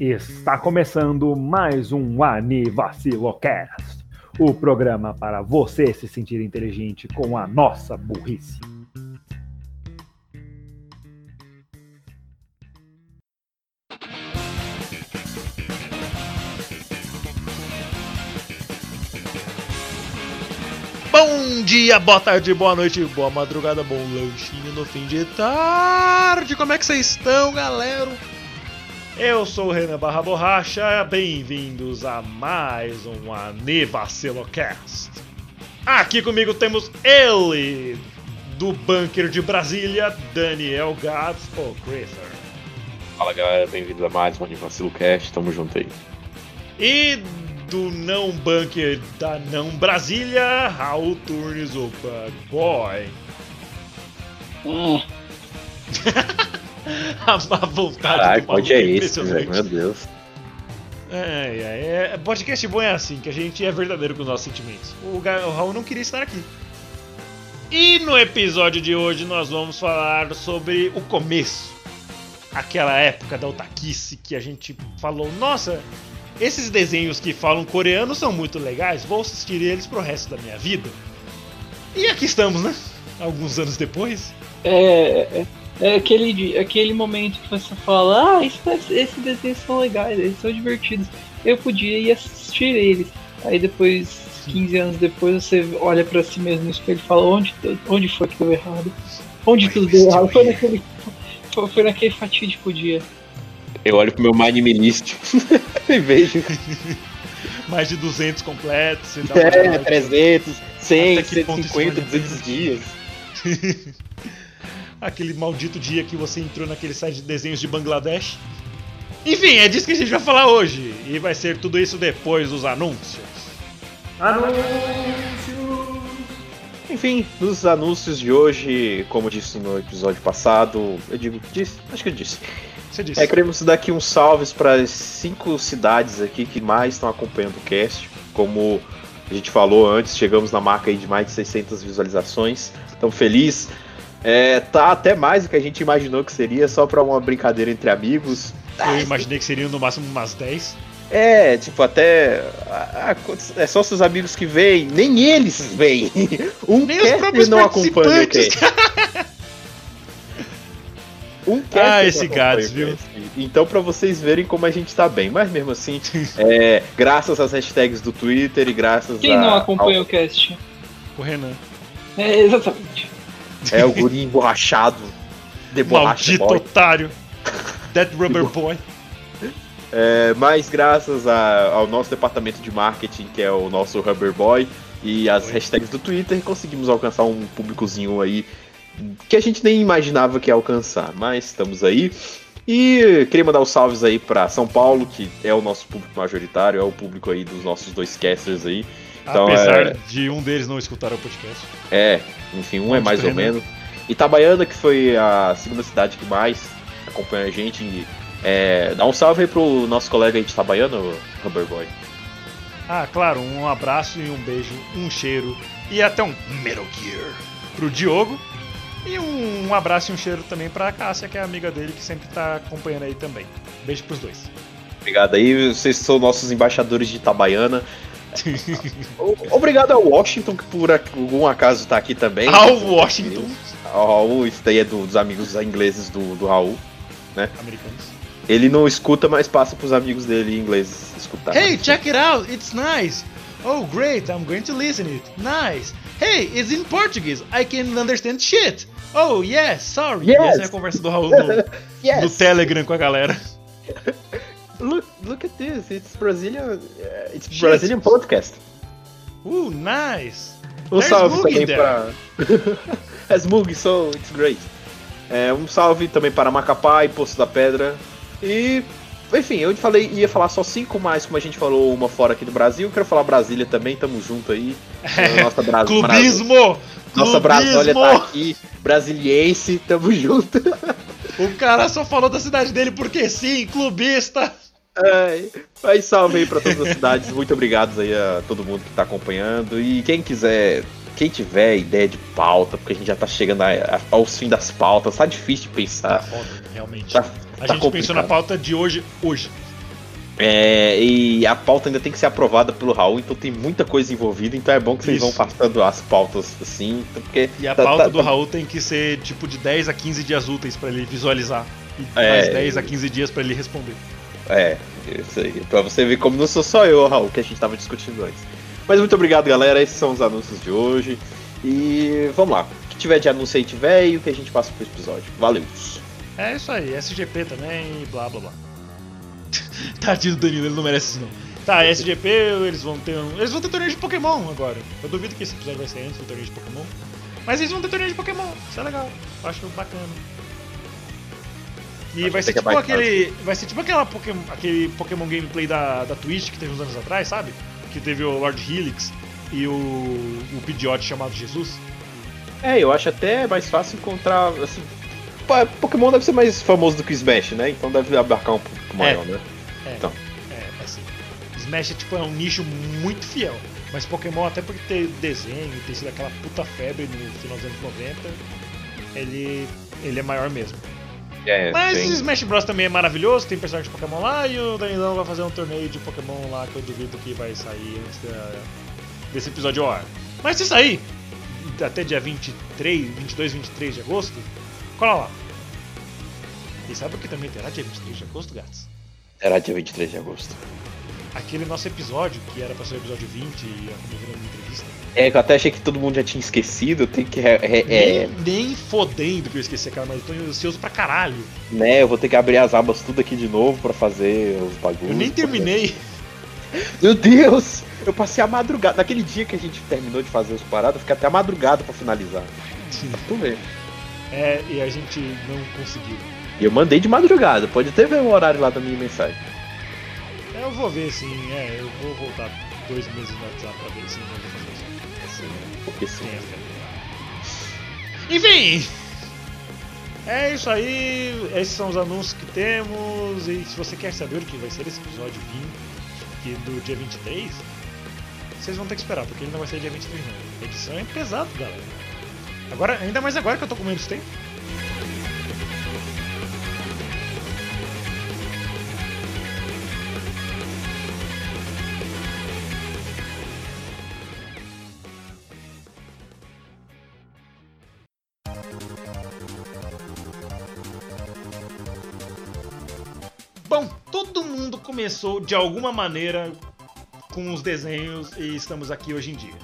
Está começando mais um Anivacilocast, o programa para você se sentir inteligente com a nossa burrice. Dia, boa tarde, boa noite, boa madrugada, bom lanchinho no fim de tarde. Como é que vocês estão, galera? Eu sou o Renan Barra Borracha, bem-vindos a mais um Anivacelocast. Aqui comigo temos ele, do bunker de Brasília, Daniel Gats. Fala galera, bem-vindos a mais um Anivacilocast, tamo junto aí. E do não bunker da não Brasília, Raul Turnes, o Bug Boy. Hum, a má vontade Caralho, do maluco é esse, impressionante. velho? Meu Deus. É, é, é, podcast bom é assim, que a gente é verdadeiro com os nossos sentimentos. O, o Raul não queria estar aqui. E no episódio de hoje nós vamos falar sobre o começo. Aquela época da otaquice que a gente falou, nossa, esses desenhos que falam coreano são muito legais, vou assistir eles pro resto da minha vida. E aqui estamos, né? Alguns anos depois. é, é, é aquele, aquele momento que você fala, ah, esses desenhos são legais, eles são divertidos. Eu podia ir assistir eles. Aí depois, 15 anos depois, você olha pra si mesmo no espelho e fala, onde, onde foi que deu errado? Onde Mas tudo deu errado? Foi naquele, foi naquele fatídico dia. Eu olho pro meu Mind List e vejo. Mais de 200 completos. Você dá É, uma- 300, 100, Até que ponto isso 150, vale a 200 dias. Aquele maldito dia que você entrou naquele site de desenhos de Bangladesh. Enfim, é disso que a gente vai falar hoje. E vai ser tudo isso depois dos anúncios. Enfim, nos anúncios de hoje, como eu disse no episódio passado, eu digo, disse? Acho que eu disse. Você disse. É, queremos dar aqui uns salves para as cinco cidades aqui que mais estão acompanhando o cast. Como a gente falou antes, chegamos na marca aí de mais de 600 visualizações. Estamos felizes. É, tá até mais do que a gente imaginou que seria, só para uma brincadeira entre amigos. Eu imaginei que seriam no máximo umas 10. É, tipo, até. É só seus amigos que veem, nem eles veem. Um Nem caster não acompanha o cast. Um Ah, não esse acompanha Gades, o viu? cast. Então, pra vocês verem como a gente tá bem. Mas mesmo assim, é, graças às hashtags do Twitter e graças Quem a, não acompanha o cast? O Renan. É, exatamente. ao- É o guri emborrachado. De Maldito boy. otário. Dead Rubber Boy. É, mas graças a- ao nosso departamento de marketing, que é o nosso Rubber Boy, e as hashtags do Twitter, conseguimos alcançar um públicozinho aí que a gente nem imaginava que ia alcançar, mas estamos aí. E queria mandar os salves aí para São Paulo, que é o nosso público majoritário, é o público aí dos nossos dois casters aí. Então, Apesar é- de um deles não escutar o podcast. É, enfim, um é mais ou Renan. menos. Itabaiana, que foi a segunda cidade que mais acompanha a gente. e, é, dá um salve aí pro nosso colega aí de Itabaiana, o Rubber Boy. Ah, claro, um abraço e um beijo, um cheiro e até um Metal Gear pro Diogo. E um, abraço e um cheiro também pra Cássia, que é amiga dele, que sempre tá acompanhando aí também. Beijo pros dois. Obrigado aí, vocês são nossos embaixadores de Itabaiana. Obrigado ao Washington, que por algum acaso tá aqui também. Ao Washington. Ao Raul, isso daí é do- dos amigos ingleses do, do Raul. Americanos. Ele não escuta, mas passa pros amigos dele ingleses escutar. Hey, check it out, it's nice. Oh, great, I'm going to listen it. Nice. Hey, it's in Portuguese. I can understand shit. Oh, yes, sorry. Yes. Essa é a conversa do Raul no, no Yes! Telegram com a galera. Look, look at this, it's Brazilian, uh, it's Shit. Brazilian podcast. Uh, nice. Um There's salve também para. As Mug, so it's great. É, um salve também para Macapá e Poço da Pedra. E. Enfim, eu falei, ia falar só cinco, mas como a gente falou uma fora aqui do Brasil, quero falar Brasília também, tamo junto aí. Nossa, Bra Clubismo! Nossa Clubismo! tá aqui, brasiliense, tamo junto. O cara só falou da cidade dele porque sim, clubista. Ai, mas salve aí pra todas as cidades, muito obrigado aí a todo mundo que tá acompanhando. E quem quiser quem tiver ideia de pauta, porque a gente já tá chegando a, a, aos fim das pautas, tá difícil de Tá pensar. foda, realmente. Tá, a tá gente pensou complicado. na pauta de hoje, hoje. É, e a pauta ainda tem que ser aprovada pelo Raul, então tem muita coisa envolvida, então é bom que vocês Isso. vão passando as pautas assim, porque E a tá- pauta tá- do tá- Raul tem que ser tipo de 10 a 15 dias úteis pra ele visualizar. E É. mais 10 a 15 dias pra ele responder. É, isso aí. Pra você ver como não sou só eu, Raul, que a gente tava discutindo antes. Mas muito obrigado, galera. Esses são os anúncios de hoje. E vamos lá. O que tiver de anúncio aí tiver e o que a gente passa pro episódio. Valeu. É isso aí, SGP também e blá blá blá. Tadinho do Danilo, ele não merece isso não. Tá, SGP, eles vão ter um. Eles vão ter torneio de Pokémon agora. Eu duvido que esse episódio vai ser antes do torneio de Pokémon. Mas eles vão ter torneio de Pokémon, isso é legal. Eu acho bacana. E Acho vai ser que tipo aquele. Vai ser tipo aquela Pokémon, aquele Pokémon gameplay da, da Twitch que teve uns anos atrás, sabe? Que teve o Lord Helix e o, o Pidgeot chamado Jesus. É, eu acho até mais fácil encontrar, assim. Pô, Pokémon deve ser mais famoso do que Smash, né? Então deve abarcar um pouco maior, né? É, Então. é, assim. Smash é tipo é um nicho muito fiel. Mas Pokémon, até porque ter desenho e ter sido aquela puta febre no final dos anos 90, ele, ele é maior mesmo. É, Mas o Smash Bros também é maravilhoso, tem personagem de Pokémon lá e o Danilão vai fazer um torneio de Pokémon lá que eu duvido que vai sair antes da- desse episódio ao ar. Mas se sair, até dia 23, 22, 23 de agosto, cola lá. E sabe o que também terá dia 23 de agosto, gatos? Era dia 23 de agosto. Aquele nosso episódio, que era pra ser o episódio 20 e virando uma entrevista. É, que eu até achei que todo mundo já tinha esquecido, tenho que. re- é, Nem, nem fodendo que eu esqueci, cara, mas eu tô ansioso pra caralho. né, eu vou ter que abrir as abas tudo aqui de novo pra fazer os bagulhos. Eu nem terminei. Meu Deus! Eu passei a madrugada. Naquele dia que a gente terminou de fazer os paradas, eu fiquei até a madrugada pra finalizar. Tu vê. É, e a gente não conseguiu. E eu mandei de madrugada, pode até ver o horário lá da minha mensagem. É, Eu vou ver sim, é, eu vou voltar dois meses no WhatsApp pra ver se eu vou fazer isso. Porque sim. Fé. Enfim! É isso aí, esses são os anúncios que temos. E se você quer saber o que vai ser esse episódio 20 que do dia 23, vocês vão ter que esperar, porque ele não vai ser dia 23 não. A edição é pesado, galera. Agora, ainda mais agora que eu tô com menos tempo. Começou de alguma maneira com os desenhos e estamos aqui hoje em dia.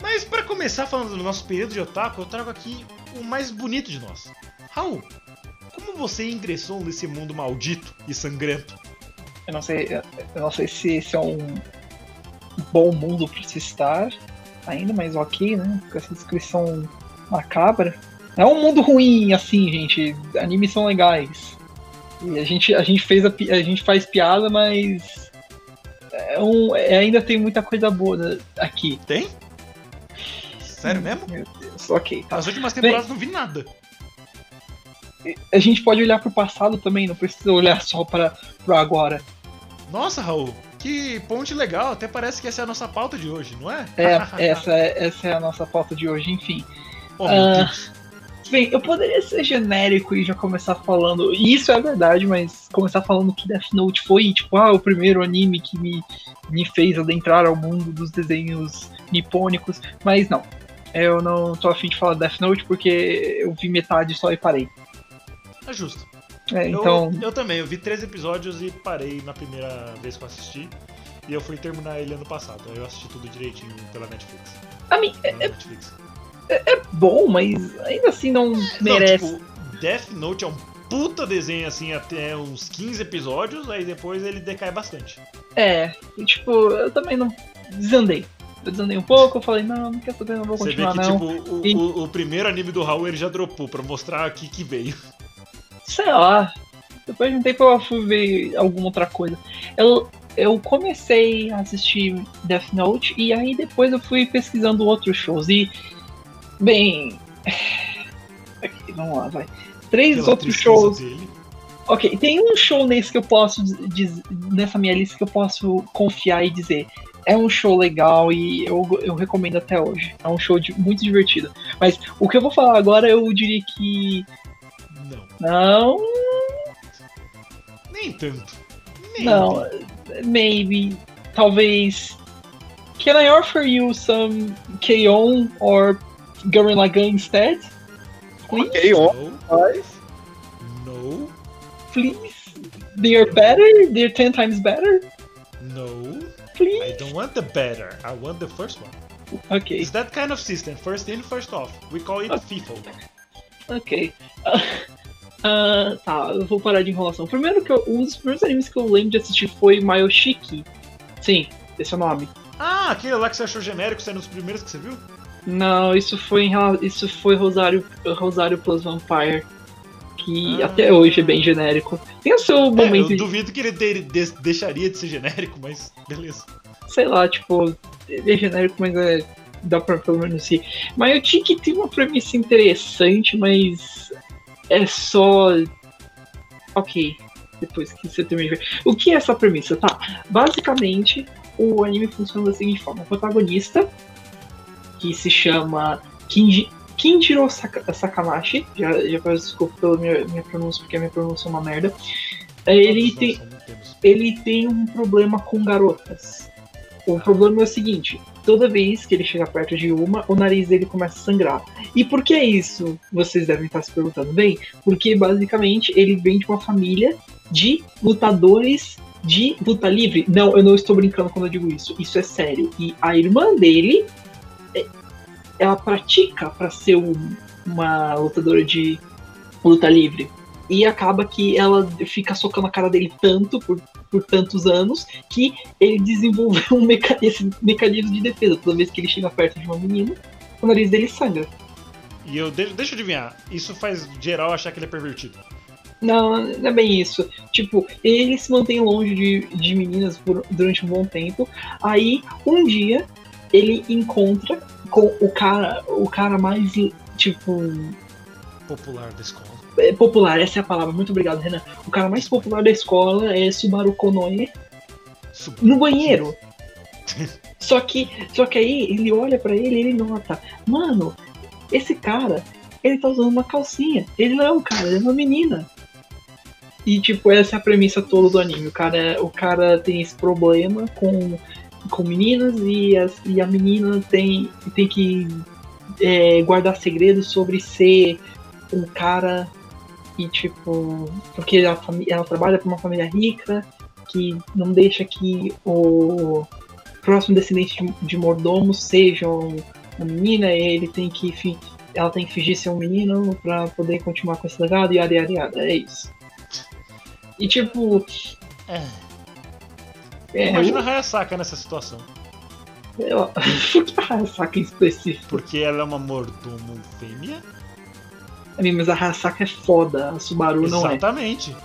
Mas para começar falando do nosso período de otaku, eu trago aqui o mais bonito de nós. Raul, como você ingressou nesse mundo maldito e sangrento? Eu não sei, eu não sei se esse é um bom mundo para se estar ainda, mas ok, né? Com essa descrição macabra. É um mundo ruim, assim, gente. Animes são legais. E a gente, a gente fez a, a gente faz piada, mas é um, é- ainda tem muita coisa boa né, aqui. Tem? Sério mesmo? Meu Deus, ok, tá. Nas últimas temporadas não vi nada. A gente pode olhar pro passado também, não precisa olhar só para pro agora. Nossa, Raul, que ponte legal. Até parece que essa é a nossa pauta de hoje, não é? É, essa, é- essa é a nossa pauta de hoje, enfim. Oh. Deus. Bem, eu poderia ser genérico e já começar falando. E isso é verdade, mas começar falando que Death Note foi, tipo, ah, o primeiro anime que me, me fez adentrar ao mundo dos desenhos nipônicos. Mas não. Eu não tô afim de falar Death Note porque eu vi metade só e parei. É justo. É, Eu- então. Eu, também, eu vi três episódios e parei na primeira vez que eu assisti. E eu fui terminar ele ano passado. Aí eu assisti tudo direitinho pela Netflix. A mim, Pela Netflix. Bom, mas ainda assim não merece. Não, tipo, Death Note é um puta desenho assim até uns 15 episódios, aí depois ele decai bastante. É, e, tipo, eu também não desandei. Eu desandei um pouco, eu falei, não, não quer saber, não vou Você vê continuar que não. tipo, o, E- o- o primeiro anime do Raul ele já dropou pra mostrar aqui que veio. Sei lá. Depois de um tempo eu fui ver alguma outra coisa. Eu, eu comecei a assistir Death Note e aí depois eu fui pesquisando outros shows. E, bem. Aqui, vamos lá, vai. Três Pela outros shows. dele. Ok, tem um show nesse que eu posso dizer, nessa minha lista que eu posso confiar e dizer. é um show legal e eu, eu recomendo até hoje. É um show de, muito divertido. Mas o que eu vou falar agora eu diria que. Não. Não. Nem tanto. Nem Não. Maybe. Talvez. Can I offer you some K-On or Gurren Lagann instead? Please? Ok, on, No. No. Please? They're better? They're 10 times better? No. I Please? don't want the better. I want the first one. Ok. It's that kind of system. First in, first off. We call it FIFO. Ok. Ah, tá, eu vou parar de enrolação. Primeiro que eu, um dos primeiros animes que eu lembro de assistir foi Mayoshiki. Sim, esse é o nome. Ah, aquele lá que você achou genérico, sendo os primeiros que você viu? Não, isso foi em isso foi Rosário Rosário Plus Vampire. Que Ah. até hoje é bem genérico. Tem o seu É, momento eu de, duvido que ele ter- des- deixaria de ser genérico, mas beleza. sei lá, tipo, ele é genérico, mas é. Dá pra pelo menos ir. Mayoshiki tem uma premissa interessante, mas é só. Ok. Depois que você termina de ver. O que é essa premissa? Tá. Basicamente, o anime funciona da seguinte forma: o protagonista, que se chama Kinji, Kinjiro Saka- Sakamashi, já, já peço desculpa pela minha, minha pronúncia, porque a minha pronúncia é uma merda. Ele Todos tem, ele tem um problema com garotas. O problema é o seguinte: toda vez que ele chega perto de uma, o nariz dele começa a sangrar. E por que isso? Vocês devem estar se perguntando bem. Porque basicamente ele vem de uma família de lutadores de luta livre. Não, eu não estou brincando quando eu digo isso. Isso é sério. E a irmã dele, é- ela pratica para ser um- uma lutadora de luta livre. E acaba que ela fica socando a cara dele tanto por, por tantos anos que ele desenvolveu um meca esse mecanismo de defesa. Toda vez que ele chega perto de uma menina, o nariz dele sangra. E eu de- deixa eu adivinhar, isso faz geral achar que ele é pervertido. Não, não é bem isso. Tipo, ele se mantém longe de, de meninas por- durante um bom tempo. Aí, um dia, ele encontra com o cara, o cara mais, tipo, Popular da escola. é, popular, essa é a palavra. Muito obrigado, Renan. O cara mais popular da escola é Subaru Konoe Sub- no banheiro. Só que, só que aí ele olha pra ele e ele nota, mano, esse cara, ele tá usando uma calcinha. Ele não é um cara, ele é uma menina. E tipo, essa é a premissa toda do anime. O cara, o cara tem esse problema com, com meninas e, as, e a menina tem, tem que é, guardar segredos sobre ser um cara e tipo. Porque ela, ela trabalha pra uma família rica que não deixa que o próximo descendente de, de mordomo seja um- uma menina, e ele tem que fi- ela tem que fingir ser um menino pra poder continuar com esse legado e yada yada, é isso. E tipo, É. é, Imagina a Hayasaka nessa situação. eu, por que a Hasaka em específico? Porque ela é uma mordomo fêmea? Mas a Hasaka é foda, a Subaru não é. Exatamente.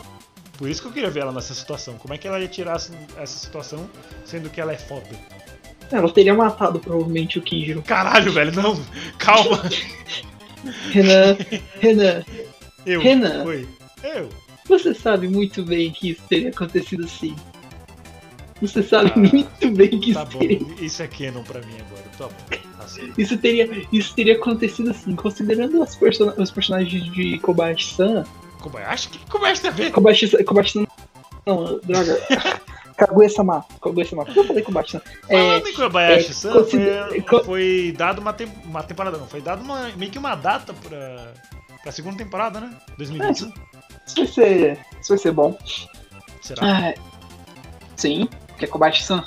Por isso que eu queria ver ela nessa situação. Como é que ela ia tirar essa- essa situação, sendo que ela é foda? Ela teria matado provavelmente o Kinjiro. Caralho, velho, não. Calma. Renan, Renan, Eu. Renan. Oi. Eu. você sabe muito bem que isso teria acontecido sim. Você sabe Ah, muito bem que Tá isso bom. teria Isso é canon pra mim agora. Tá bom. Certo. Isso teria, isso teria acontecido assim, considerando as persona- os personagens de Kobayashi-san. Kobayashi? O que Kobayashi ver? Kobayashi-san. Kobayashi não, droga. Kaguya-sama. Kaguya-sama. Por que eu falei Kobayashi-san? É, Falando em Kobayashi-san, é, consider- foi, foi dado uma, tem- uma temporada, não. Foi dado uma, meio que uma data pra, pra segunda temporada, né? 2021. isso vai ser. Isso vai ser bom. Será? Ah, sim, que é Kobayashi-san.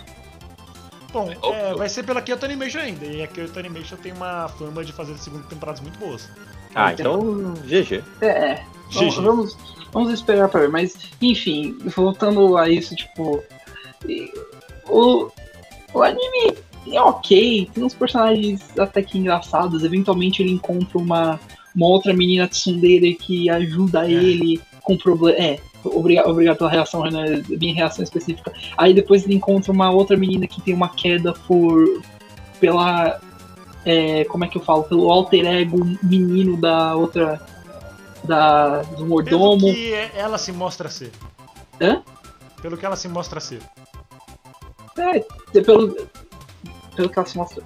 Bom, é, vai ser pela Kyoto Animation ainda. E a Kyoto Animation tem uma fama de fazer segundas temporadas muito boas. Ah, então, GG. É, vamos, GG. vamos, vamos esperar pra ver. Mas, enfim, voltando a isso, tipo. O, o anime é ok, tem uns personagens até que engraçados. Eventualmente ele encontra uma, uma outra menina tsundere que ajuda É. ele com problema. É, obrigado, obrigado pela reação, Renan, minha reação específica. Aí depois ele encontra uma outra menina que tem uma queda por. pela. é, como é que eu falo? Pelo alter ego menino da outra. Da, do Pelo mordomo. que ela se mostra ser. Hã? Pelo que ela se mostra ser. É, pelo, pelo que ela se mostra.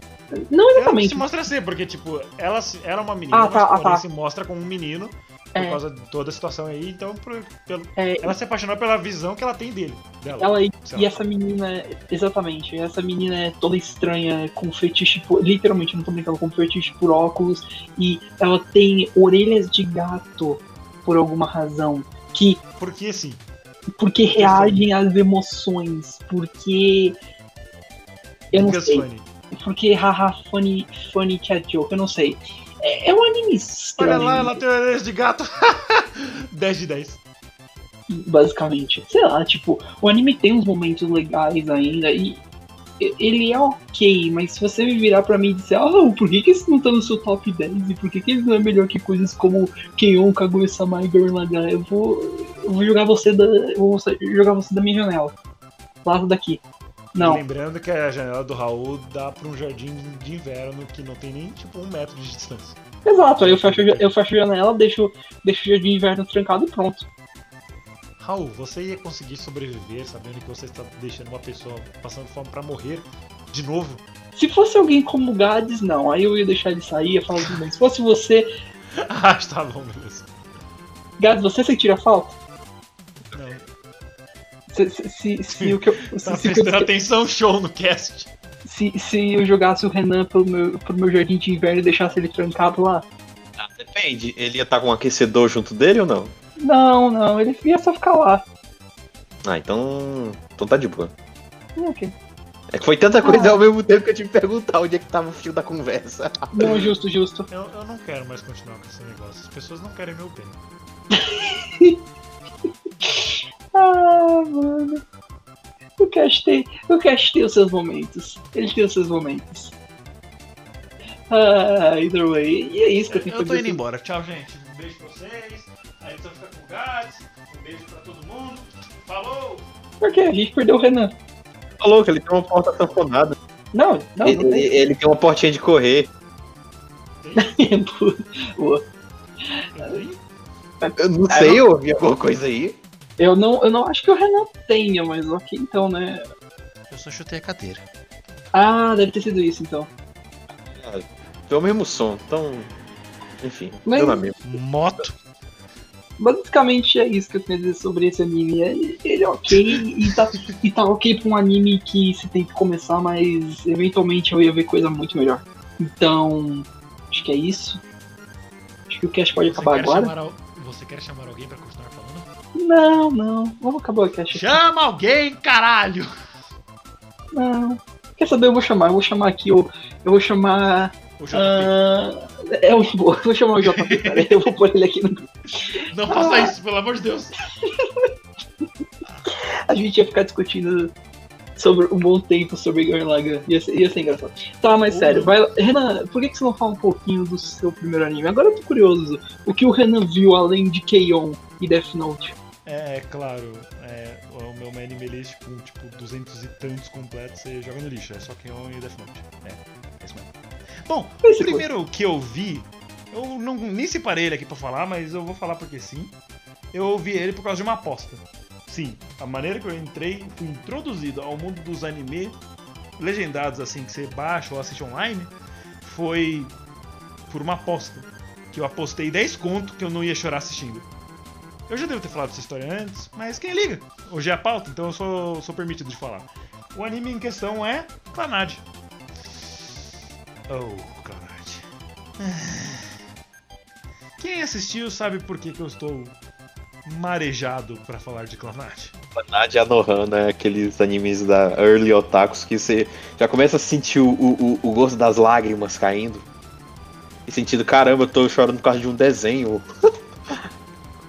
Não Ela exatamente. se mostra ser, porque, tipo, ela, ela é uma menina, Ah, tá, mas ah, porém tá. se mostra como um menino por É. causa de toda a situação aí, então por- pelo- É, ela se apaixonou pela visão que ela tem dele. Dela. ela e, e essa menina, exatamente, essa menina é toda estranha, com fetiche por. Literalmente, não tô brincando, com fetiche por óculos. E ela tem orelhas de gato, por alguma razão. Que Porque sim. porque reagem às emoções, porque. Eu não Because sei. funny. Porque haha, funny, funny cat joke, eu não sei. É, é um anime Olha estranho, lá, ela tem orelhas de gato. 10 de 10. basicamente. Sei lá, tipo, o anime tem uns momentos legais ainda e ele é ok, mas se você me virar pra mim e disser, ah, por que, que esse não tá no seu top 10? E por que, que ele não é melhor que coisas como Keion, Kaguya-sama e Gurren Lagann? Eu vou, eu vou jogar você da. vou jogar você da minha janela. Lado daqui. Não. Lembrando que a janela do Raul dá pra um jardim de inverno que não tem nem, tipo, um metro de distância. Exato, aí eu fecho, eu fecho a janela, deixo, deixo o jardim de inverno trancado e pronto. Raul, você ia conseguir sobreviver sabendo que você está deixando uma pessoa passando fome pra morrer de novo? Se fosse alguém como o Gades, não. Aí eu ia deixar ele sair, ia falar tudo bem. Se fosse você, ah, tá bom, beleza. Gades, você sentiria falta? Se, se, se, se o que eu, se, tá se, prestando atenção show no cast. se, se eu jogasse o Renan pelo meu, pro meu jardim de inverno e deixasse ele trancado lá? Ah, depende. Ele ia estar com um aquecedor junto dele ou não? Não, não, ele ia só ficar lá. Ah, então. Então tá de boa. Ok. É que foi tanta coisa Ah. ao mesmo tempo que eu tive que perguntar onde é que tava o fio da conversa. Não, justo, justo. Eu, eu não quero mais continuar com esse negócio. As pessoas não querem meu bem. Ah, mano. O Cash tem, o Cash tem os seus momentos. Ele tem os seus momentos. Ah, either way. E é isso que eu tenho Eu tô indo embora. Tchau, gente. Um beijo pra vocês. Aí você fica com o Gats. Um beijo pra todo mundo. Falou! Por quê? A gente perdeu o Renan. Falou que ele tem uma porta sanfonada. Não, não, ele, não tem. ele tem uma portinha de correr. Boa. Eu não sei, eu ouvi alguma coisa aí. Eu não, eu não acho que o Renan tenha, mas ok, então, né? Eu só chutei a cadeira. Ah, deve ter sido isso, então. Tem o mesmo som, então. Enfim, Mas- deu na mesma. Moto. Basicamente é isso que eu tenho a dizer sobre esse anime. É- Ele é ok e tá, e tá ok pra um anime que você tem que começar, mas eventualmente eu ia ver coisa muito melhor. Então, acho que é isso. Acho que o cast pode Você acabar agora. chamar você quer chamar alguém pra continuar? Não, não. Vamos acabar o aqui. Chama alguém, caralho! Não. Quer saber? Eu vou chamar. Eu vou chamar aqui o. Eu vou chamar. O JP. ah, é um vou, vou chamar o JP, cara. Eu vou pôr ele aqui no. Não faça isso, pelo amor de Deus. A gente ia ficar discutindo sobre um bom tempo sobre Gurren Lagann. Ia ser, ia ser engraçado. Tá, mas sério, vai. Renan, por que, que você não fala um pouquinho do seu primeiro anime? Agora eu tô curioso. O que o Renan viu além de Keion e Death Note? É, é claro, é, o meu anime list com tipo 200 e tantos completos você joga no lixo, é só Keon e Death Note. É, é isso mesmo. Bom, o você primeiro que eu vi, eu não, nem separei ele aqui pra falar, mas eu vou falar porque sim. Eu vi ele por causa de uma aposta. Sim, a maneira que eu entrei, fui introduzido ao mundo dos anime legendados assim que você baixa ou assiste online, foi por uma aposta. Que eu apostei 10 conto que eu não ia chorar assistindo. Eu já devo ter falado essa história antes, mas quem liga? Hoje é a pauta, então eu sou, sou permitido de falar. O anime em questão é Clanad. Oh, Clanad. Quem assistiu sabe por que, que eu estou marejado pra falar de Clanad. Nadia Anohana é aqueles animes da Early Otakus que você já começa a sentir o, o, o gosto das lágrimas caindo. E sentindo, caramba, eu tô chorando por causa de um desenho.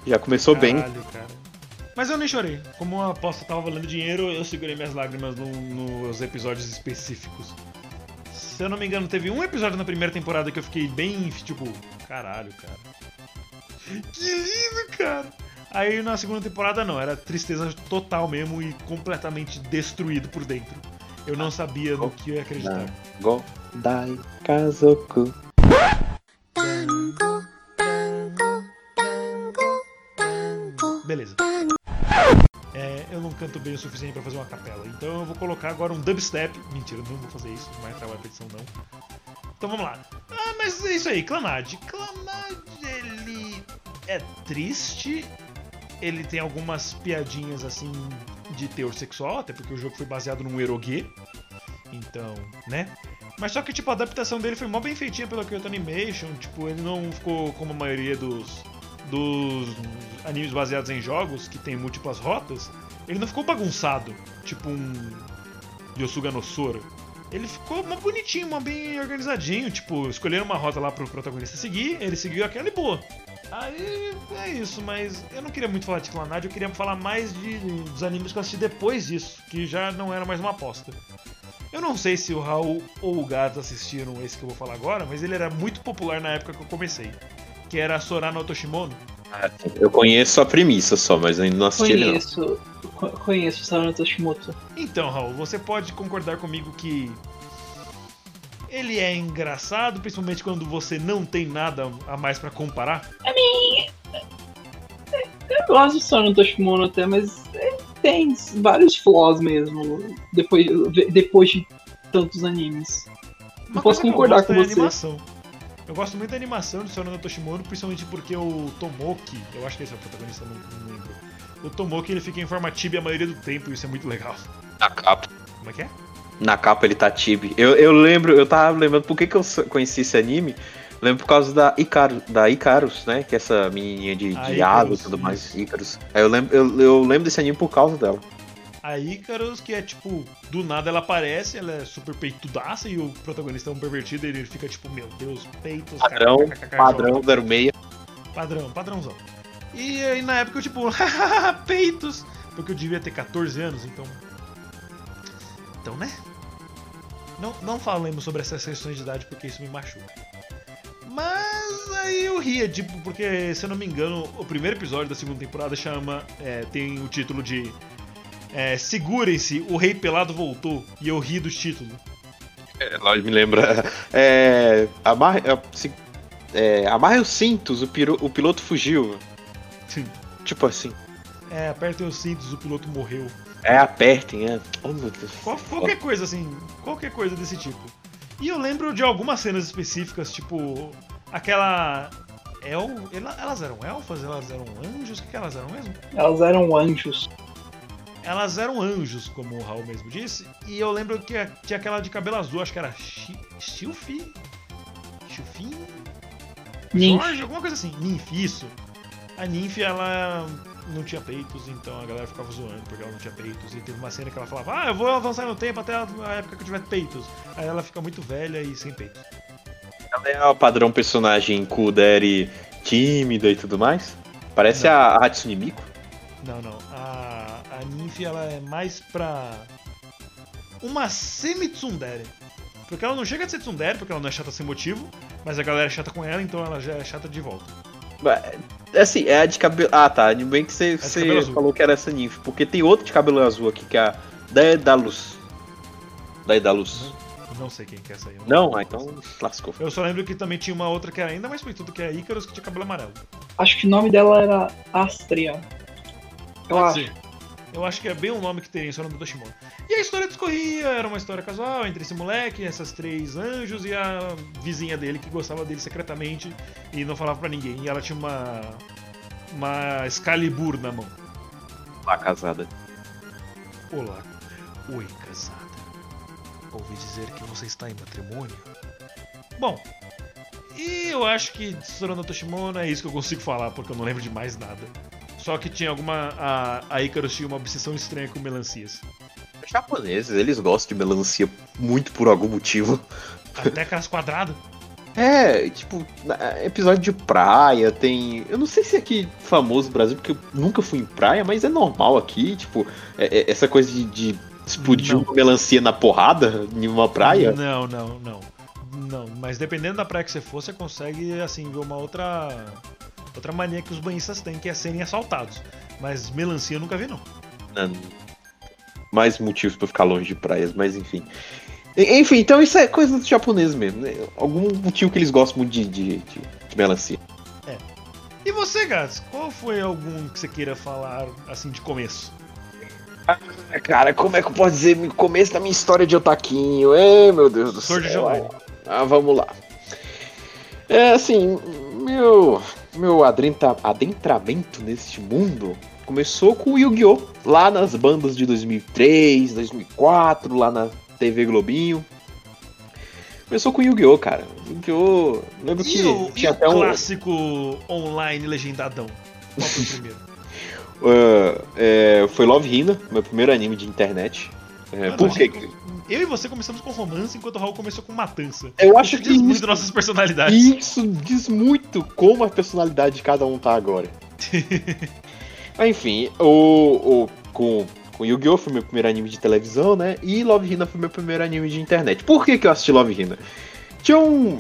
já começou bem. Caralho, cara. Mas eu nem chorei. Como a aposta tava valendo dinheiro, eu segurei minhas lágrimas no- nos episódios específicos. Se eu não me engano, teve um episódio na primeira temporada que eu fiquei bem, tipo, caralho, cara. Que lindo, cara! Aí na segunda temporada não, era tristeza total mesmo e completamente destruído por dentro. Eu não sabia no que eu ia acreditar. Godai Kazoku. Beleza. é, eu não canto bem o suficiente pra fazer uma capela. Então eu vou colocar agora um dubstep. Mentira, não vou fazer isso, não vai trabalhar a petição não. Então vamos lá. Ah, mas é isso aí, Clanad. Clanad, ele é triste. Ele tem algumas piadinhas assim de teor sexual, até porque o jogo foi baseado num erogue. Então, né? Mas só que, tipo, a adaptação dele foi mó bem feitinha pela Kyoto Animation. Tipo, ele não ficou como a maioria dos, dos animes baseados em jogos, que tem múltiplas rotas. Ele não ficou bagunçado, tipo um Yosuga no Sora. Ele ficou mó bonitinho, mó bem organizadinho. Tipo, escolheram uma rota lá pro protagonista seguir, ele seguiu aquela e boa. Aí é isso, mas eu não queria muito falar de Clanad, eu queria falar mais de, dos animes que eu assisti depois disso, que já não era mais uma aposta. Eu não sei se o Raul ou o Gato assistiram esse que eu vou falar agora, mas ele era muito popular na época que eu comecei. Que era Sora no Toshimono. Ah, eu conheço a premissa só, mas ainda não assisti ele não. Conheço, co- conheço o Sarano Toshimoto. Então, Raul, você pode concordar comigo que ele é engraçado, principalmente quando você não tem nada a mais pra comparar? Eu gosto do Sarano Toshimono até, mas tem vários flaws mesmo, depois, depois de tantos animes. Uma posso concordar eu com é a você. animação. Eu gosto muito da animação de Sorano Toshimono, principalmente porque o Tomoki, eu acho que esse é o protagonista, não, não lembro. O Tomoki ele fica em forma tibi a maioria do tempo e isso é muito legal. Na capa. Como é que é? Na capa ele tá tibi. Eu, eu lembro, eu tava lembrando por que, que eu conheci esse anime. Lembro por causa da Icarus, da Icarus, né? Que é essa menininha de, Ah, de água e tudo mais, Icarus. Aí eu lembro, eu, eu lembro desse anime por causa dela. A Icarus, que é tipo, do nada ela aparece, ela é super peitudaça e o protagonista é um pervertido e ele fica tipo, meu Deus, peitos, Padrão, kkkk, padrão 06. Padrão, padrãozão. E aí na época eu tipo, peitos, porque eu devia ter 14 anos, então. Então, né? Não, não falemos sobre essas questões de idade porque isso me machuca. Mas aí eu ria, tipo, porque se eu não me engano, o primeiro episódio da segunda temporada chama. é, tem o título de. É, Segurem-se, o Rei Pelado voltou. E eu ri do título. É, lá me lembra. É, amarre, é, se- é, amarre os cintos, o, piro- o piloto fugiu. Sim. Tipo assim. É, apertem os cintos, o piloto morreu. É, apertem, é. Oh, meu Deus. Qual- qualquer coisa assim, qualquer coisa desse tipo. E eu lembro de algumas cenas específicas, tipo aquela El, ela- elas eram elfas, elas eram anjos, o que elas eram mesmo? Elas eram anjos. Elas eram anjos, como o Raul mesmo disse. E eu lembro que tinha aquela de cabelo azul, acho que era Chi- Chilfi, Chilfin, Ninf. Jorge, alguma coisa assim. Ninf, isso. A Ninf, ela não tinha peitos, então a galera ficava zoando porque ela não tinha peitos. E teve uma cena que ela falava, ah, eu vou avançar no tempo até a época que eu tiver peitos. Aí ela fica muito velha e sem peitos. Ela é o padrão personagem Kuderi tímida e tudo mais. Parece a, a Hatsune Miku. Não, não. Ela é mais pra uma semi-tsundere. Porque ela não chega a ser tsundere, porque ela não é chata sem motivo, mas a galera é chata com ela, então ela já é chata de volta. É Assim, é a de cabelo. Ah, tá. Ainda bem que você, cabelo você falou que era essa ninfa. Porque tem outro de cabelo azul aqui, que é a Daedalus. Daedalus. Não sei quem que é essa aí. eu Não? Ah, então lascou. Eu só lembro que também tinha uma outra que era ainda mais peituda, que é a Icarus, que tinha cabelo amarelo. Acho que o nome dela era Astria. Eu Pode acho. ser. Eu acho que é bem o nome que teria esse nome do Toshimono. E a história discorria, era uma história casual entre esse moleque, essas três anjos e a vizinha dele que gostava dele secretamente e não falava pra ninguém. E ela tinha uma. uma Excalibur na mão. Lá casada. Olá. Oi, casada. Ouvi dizer que você está em matrimônio? Bom, e eu acho que de Sorano Toshimono é isso que eu consigo falar, porque eu não lembro de mais nada. Só que tinha alguma. A, a Icarus tinha uma obsessão estranha com melancias. Os japoneses, eles gostam de melancia muito por algum motivo. Até aquelas quadradas. É, tipo, na- episódio de praia, tem. Eu não sei se é aqui famoso no Brasil, porque eu nunca fui em praia, mas é normal aqui, tipo, é- é- essa coisa de, de explodir uma melancia na porrada em uma praia. Não, não, não. Não, mas dependendo da praia que você for, você consegue, assim, ver uma outra. Outra mania que os banhistas têm, que é serem assaltados. Mas melancia eu nunca vi, não. Não. Mais motivos pra ficar longe de praias, mas enfim. Enfim, então isso é coisa dos japoneses mesmo, né? Algum motivo que eles gostam muito de, de, de, de melancia. E você, Gats, qual foi algum que você queira falar, assim, de começo? Ah, cara, como é que eu posso dizer no começo da minha história de otaquinho? É, meu Deus do Sword céu. Ah, vamos lá. É assim, meu meu adentra- adentramento neste mundo começou com o Yu-Gi-Oh! Lá nas bandas de 2003, 2004, lá na TV Globinho. Começou com o Yu-Gi-Oh, cara. Yu-Gi-Oh! Lembro que E o, e tinha o até um. clássico online legendadão? Qual foi o primeiro? ah, é, foi Love Hina, meu primeiro anime de internet. É, Mano, por gente- Eu e você começamos com romance, enquanto o Raul começou com matança. Eu acho Isso que diz muito isso, nossas personalidades. isso diz muito como a personalidade de cada um tá agora. Mas enfim, o, o, com, com Yu-Gi-Oh! foi meu primeiro anime de televisão, né? E Love Hina foi meu primeiro anime de internet. Por que, que eu assisti Love Hina? Tinha um.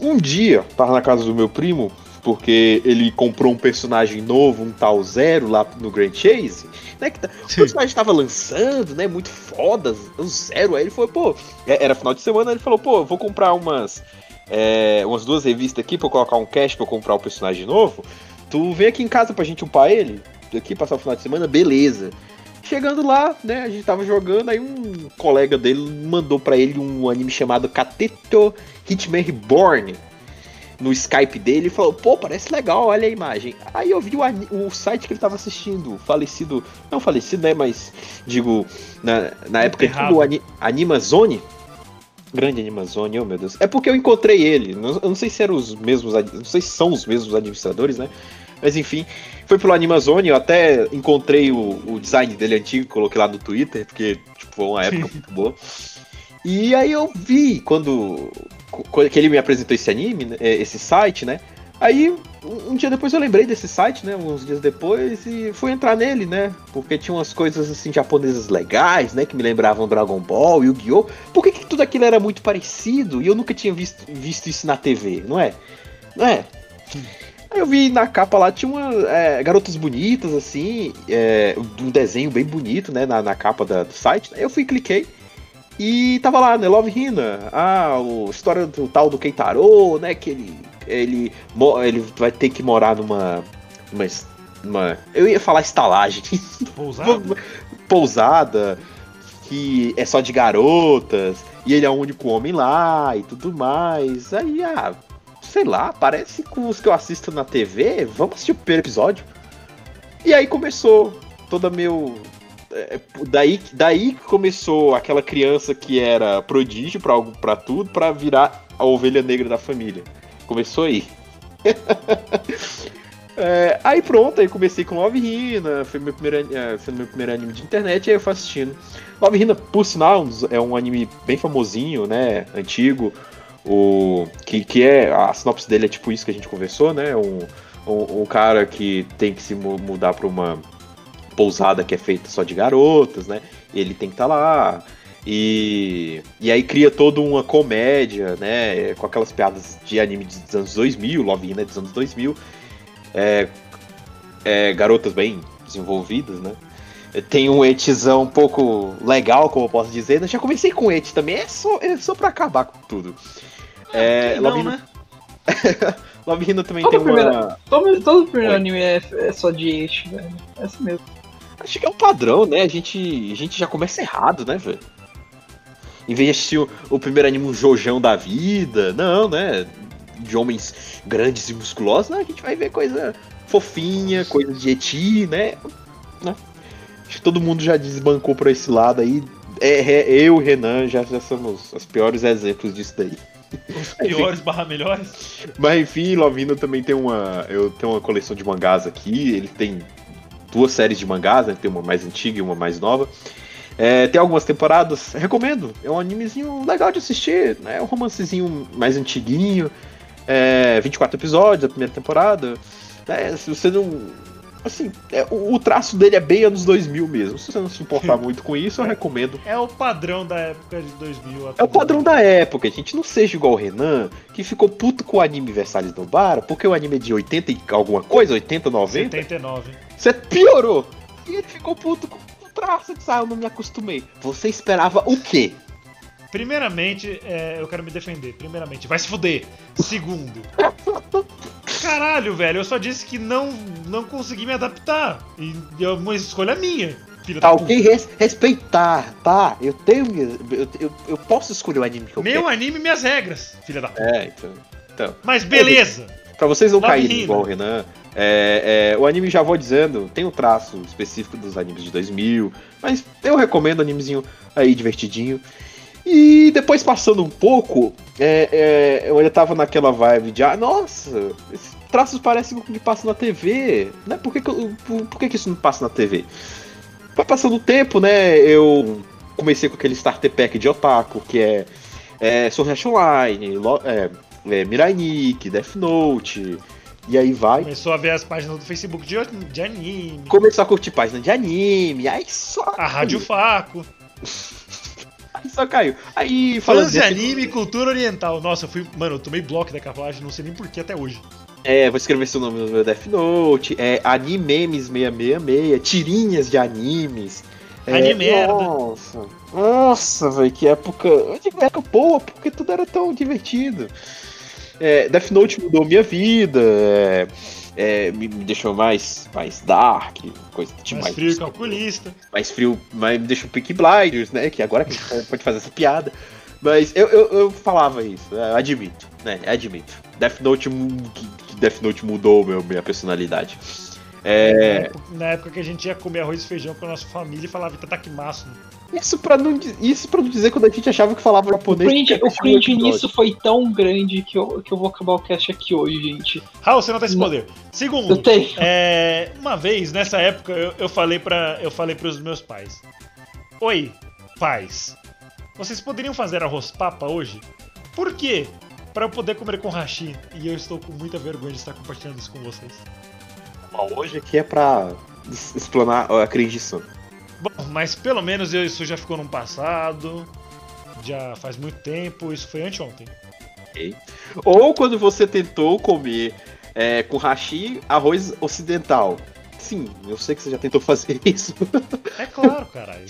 Um dia, tava na casa do meu primo, porque ele comprou um personagem novo, um tal Zero, lá no Grand Chase, né? Que tá- o personagem tava lançando, né? Muito foda, o Zero. Aí ele falou, pô, é- era final de semana, ele falou, pô, vou comprar umas. é, umas duas revistas aqui pra eu colocar um cash pra eu comprar o personagem novo. Tu vem aqui em casa pra gente upar ele, aqui passar o final de semana, beleza. Chegando lá, né, a gente tava jogando, aí um colega dele mandou pra ele um anime chamado Kateto Hitman Reborn no Skype dele e falou, pô, parece legal, olha a imagem. Aí eu vi o, o site que ele tava assistindo, o falecido, não falecido, né, mas digo, na, na época do ani, Animazone, grande Animazone, oh meu Deus, é porque eu encontrei ele, não- eu não sei se eram os mesmos, não sei se são os mesmos administradores, né, mas enfim, foi pelo Animazone, eu até encontrei o, o design dele antigo, coloquei lá no Twitter, porque tipo, foi uma época muito boa. E aí eu vi quando que ele me apresentou esse anime, né, é, esse site, né? Aí um, dia depois eu lembrei desse site, né? Uns dias depois e fui entrar nele, né? Porque tinha umas coisas assim japonesas legais, né? Que me lembravam Dragon Ball, Yu-Gi-Oh! Por que, que tudo aquilo era muito parecido e eu nunca tinha visto, visto isso na TV, não é? Não é? Aí eu vi na capa lá, tinha uma, é, garotas bonitas, assim, é, um desenho bem bonito, né, na, na capa da- do site. Aí eu fui, cliquei, e tava lá, né, Love Hina, ah, a história do tal do Keitaro, né, que ele, ele, ele vai ter que morar numa, numa, numa eu ia falar estalagem, Pousado? pousada, que é só de garotas, e ele é o único homem lá e tudo mais. Aí, ah, sei lá, parece com os que eu assisto na TV, vamos assistir o primeiro episódio. E aí começou toda meu. É, daí, daí que começou aquela criança que era prodígio pra, algo- pra tudo, pra virar a ovelha negra da família. Começou aí. É, aí pronto, aí comecei com Love Hina, foi meu primeiro, é, foi meu primeiro anime de internet, aí eu fui assistindo. Love Hina, por sinal, é um anime bem famosinho, né, antigo, o, que, que é, a sinopse dele é tipo isso que a gente conversou, né, um, um, um cara que tem que se mu- mudar pra uma pousada que é feita só de garotas, né, ele tem que estar lá, e, e aí cria toda uma comédia, né, com aquelas piadas de anime dos anos 2000, Love Hina é dos anos 2000, é, é, garotas bem desenvolvidas, né? Tem um etzão um pouco legal, como eu posso dizer. Eu já comecei com et também, é só, é só pra acabar com tudo. É, Quem não, Love, né? Love Hina também Todo tem uma. primeiro- Todo, todo primeiro Oi. anime é, é só de eixo, velho. É assim mesmo. Acho que é um padrão, né? A gente, a gente já começa errado, né, velho? Em vez de assistir o, o primeiro anime um Jojão da vida, não, né? De homens grandes e musculosos, né? A gente vai ver coisa fofinha, coisa de eti, né? né? Acho que todo mundo já desbancou por esse lado aí. É, é- eu e Renan já, já somos os piores exemplos disso daí. Os piores barra melhores? Mas enfim, Lovino também tem uma. Eu tenho uma coleção de mangás aqui. Ele tem duas séries de mangás, né? Tem uma mais antiga e uma mais nova. É, tem algumas temporadas, recomendo. É um animezinho legal de assistir, né? É um romancezinho mais antiguinho. É, 24 episódios a primeira temporada. É, se você não. Assim, é, o, o traço dele é bem anos 2000 mesmo. Se você não se importar muito com isso, eu recomendo. É o padrão da época de 2000 É o padrão da época, gente. Não seja igual o Renan, que ficou puto com o anime Versalhes do Bara, porque o anime é de 80 e alguma coisa, 80, 90. 79. Você piorou. E ele ficou puto com o traço que saiu, eu não me acostumei. Você esperava o quê? Primeiramente, é, eu quero me defender. Primeiramente, vai se fuder. Segundo. Caralho, velho, eu só disse que não, não consegui me adaptar. E é uma escolha minha. filho Tá da ok res- respeitar, tá? Eu tenho. Eu, eu, eu posso escolher o anime que eu Meu quero. anime, minhas regras, filha da puta. É, então. Então, Mas beleza. pra vocês não caírem igual o Renan, é, é, o anime já vou dizendo, tem um traço específico dos animes de 2000, mas eu recomendo animezinho aí divertidinho. E depois passando um pouco, é, é, eu ainda tava naquela vibe de, ah, nossa, esses traços parecem com o que passa na TV, né? Por que, que, eu- por, por que, que isso não passa na TV? Vai passando o tempo, né? Eu comecei com aquele starter pack de Otaku, que é, é Sword Online, Lo- é, é, Mirai Nikki, Death Note, e aí vai. Começou a ver as páginas do Facebook de, de anime. Começou a curtir página de anime, aí só. A Rádio Faco. Só caiu. Aí falando Fãs de desse- anime e cultura oriental. Nossa, eu fui. Mano, eu tomei bloco daquela página, não sei nem porquê até hoje. É, vou escrever seu nome no meu Death Note. É Animemes 666, tirinhas de animes. É, Anime merda. Nossa, nossa, velho, que época. Digo época boa, porque tudo era tão divertido. É, Death Note mudou minha vida. É, é, me, me deixou mais, mais dark, coisa tipo Mais frio e calculista. mais frio, mas me deixou Peaky Blinders, né? Que agora que a gente pode fazer essa piada. Mas eu, eu, eu falava isso, é, admito, né? Admito. Death Note, Death Note mudou meu, minha personalidade. É, Na época que a gente ia comer arroz e feijão com a nossa família e falava Itadakimasu. isso, pra não, isso pra não dizer quando a gente achava que falava O japonês. cringe, o cringe episódio. nisso foi tão grande que eu, que eu vou acabar o cast aqui hoje, gente. Raul, você não tem esse poder. Eu Segundo, tenho. é, uma vez, nessa época, eu, eu falei para eu falei pros meus pais. Oi, pais. Vocês poderiam fazer arroz papa hoje? Por quê? Pra eu poder comer com hashi. E eu estou com muita vergonha de estar compartilhando isso com vocês. Bom, Hoje aqui é pra explanar a Sun. Bom, mas pelo menos isso já ficou no passado. Já faz muito tempo. Isso foi anteontem. Ou quando você tentou comer é, com hashi arroz ocidental. Sim, eu sei que você já tentou fazer isso. É claro, caralho.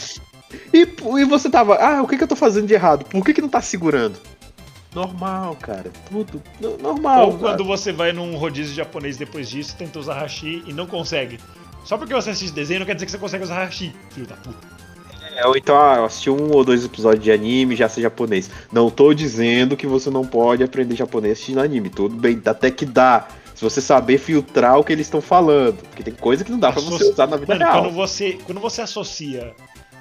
E, e você tava, ah, o que, que eu tô fazendo de errado? Por que, que não tá segurando? Normal, cara. Tudo. no- Normal. Ou quando você vai num rodízio japonês depois disso, tenta usar hashi e não consegue. Só porque você assiste desenho não quer dizer que você consegue usar hashi, filho da puta. É, ou então, ah, eu assisti um ou dois episódios de anime já sei japonês. Não tô dizendo que você não pode aprender japonês assistindo anime. Tudo bem, até que dá. Se você saber filtrar o que eles estão falando. Porque tem coisa que não dá pra você usar na vida Mano, real. quando você, quando você associa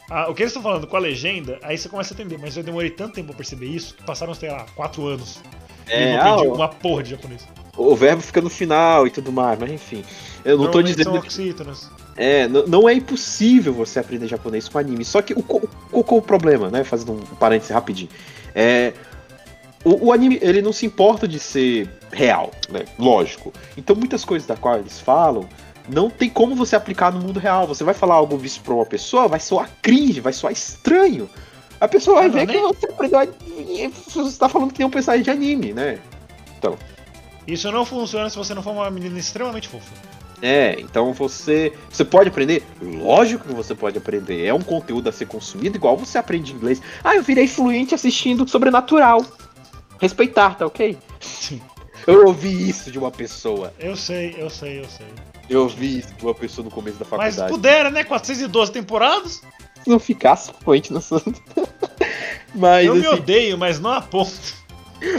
a- o que eles estão falando com a legenda, aí você começa a entender. Mas eu demorei tanto tempo pra perceber isso que passaram, sei lá, quatro anos. e eu É, não ah, aprendi o, uma porra de japonês. o verbo fica no final e tudo mais, mas enfim. Eu não tô dizendo são oxítonos. É, não é impossível você aprender japonês com anime. Só que o, qual que é o problema, né? Fazendo um parêntese rapidinho. É, o, o anime, ele não se importa de ser real, né? Lógico. Então muitas coisas da qual eles falam não tem como você aplicar no mundo real. Você vai falar algo visto pra uma pessoa, vai soar cringe, vai soar estranho. A pessoa vai não, ver nem- que você aprendeu a- e você tá falando que tem um personagem de anime, né? Isso não funciona se você não for uma menina extremamente fofa. É, então você. Você pode aprender? Lógico que você pode aprender. É um conteúdo a ser consumido, igual você aprende inglês. Ah, eu virei fluente assistindo Sobrenatural. Respeitar, tá ok? Eu ouvi isso de uma pessoa. Eu sei, eu sei, eu sei. Eu ouvi isso de uma pessoa no começo da Mas faculdade. pudera, né? 412 temporadas? Se não ficasse fluente no assunto. Mas eu me assim, odeio, mas não a ponto.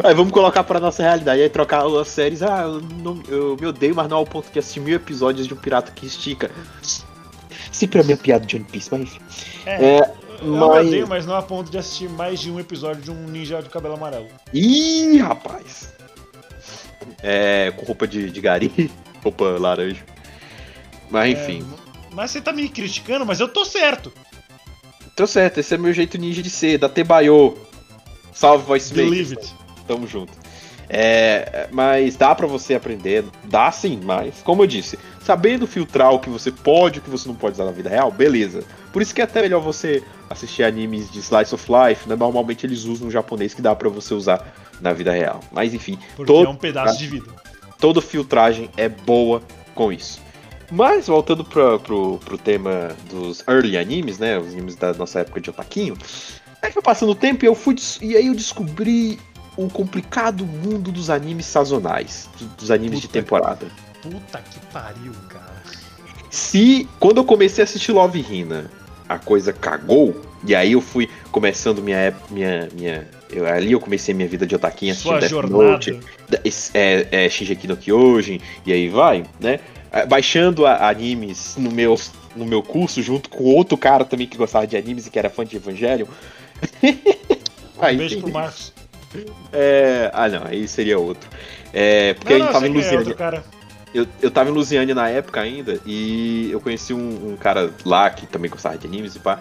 aí vamos colocar pra nossa realidade. Aí trocar as séries. Ah, eu, não- eu me odeio, mas não ao ponto de assistir mil episódios de um pirata que estica. Sempre a minha piada de One Piece, mas enfim. É, É, eu mas- me odeio, mas não a ponto de assistir mais de um episódio de um ninja de cabelo amarelo. Ih, rapaz. É, com roupa de, de gari, roupa laranja. Mas enfim, É, mas você tá me criticando, mas eu tô certo. tô certo, esse é meu jeito ninja de ser, da Tebayo. Salve, voice Believe it. Tamo junto. É, mas dá pra você aprender, dá sim, mas como eu disse, sabendo filtrar o que você pode e o que você não pode usar na vida real, beleza. Por isso que é até melhor você assistir animes de slice of life, né? Normalmente eles usam um japonês que dá pra você usar na vida real. Mas enfim, Porque todo é um pedaço de vida. toda filtragem é boa com isso. Mas voltando pra, pro, pro tema dos early animes, né? Os animes da nossa época de otaquinho. Aí foi passando o tempo e eu fui e aí eu descobri o complicado mundo dos animes sazonais, do- dos animes de Puta temporada. Puta que pariu, cara. Se quando eu comecei a assistir Love Hina, a coisa cagou, e aí eu fui começando minha. minha, minha eu, ali eu comecei minha vida de otaquinha Sua Death jornada. Note, é, é, Shingeki no Kyojin, e aí vai, né? É, Baixando a- animes no meu, no meu curso, junto com outro cara também que gostava de animes e que era fã de Evangelion. Um Aí, beijo pro Marcos. É, ah, não, aí seria outro. É, porque a Não, gente não, tava sei em é Lusiane. outro cara. Eu, eu tava em Lusiane na época ainda e eu conheci um, um cara lá que também gostava de animes e pá.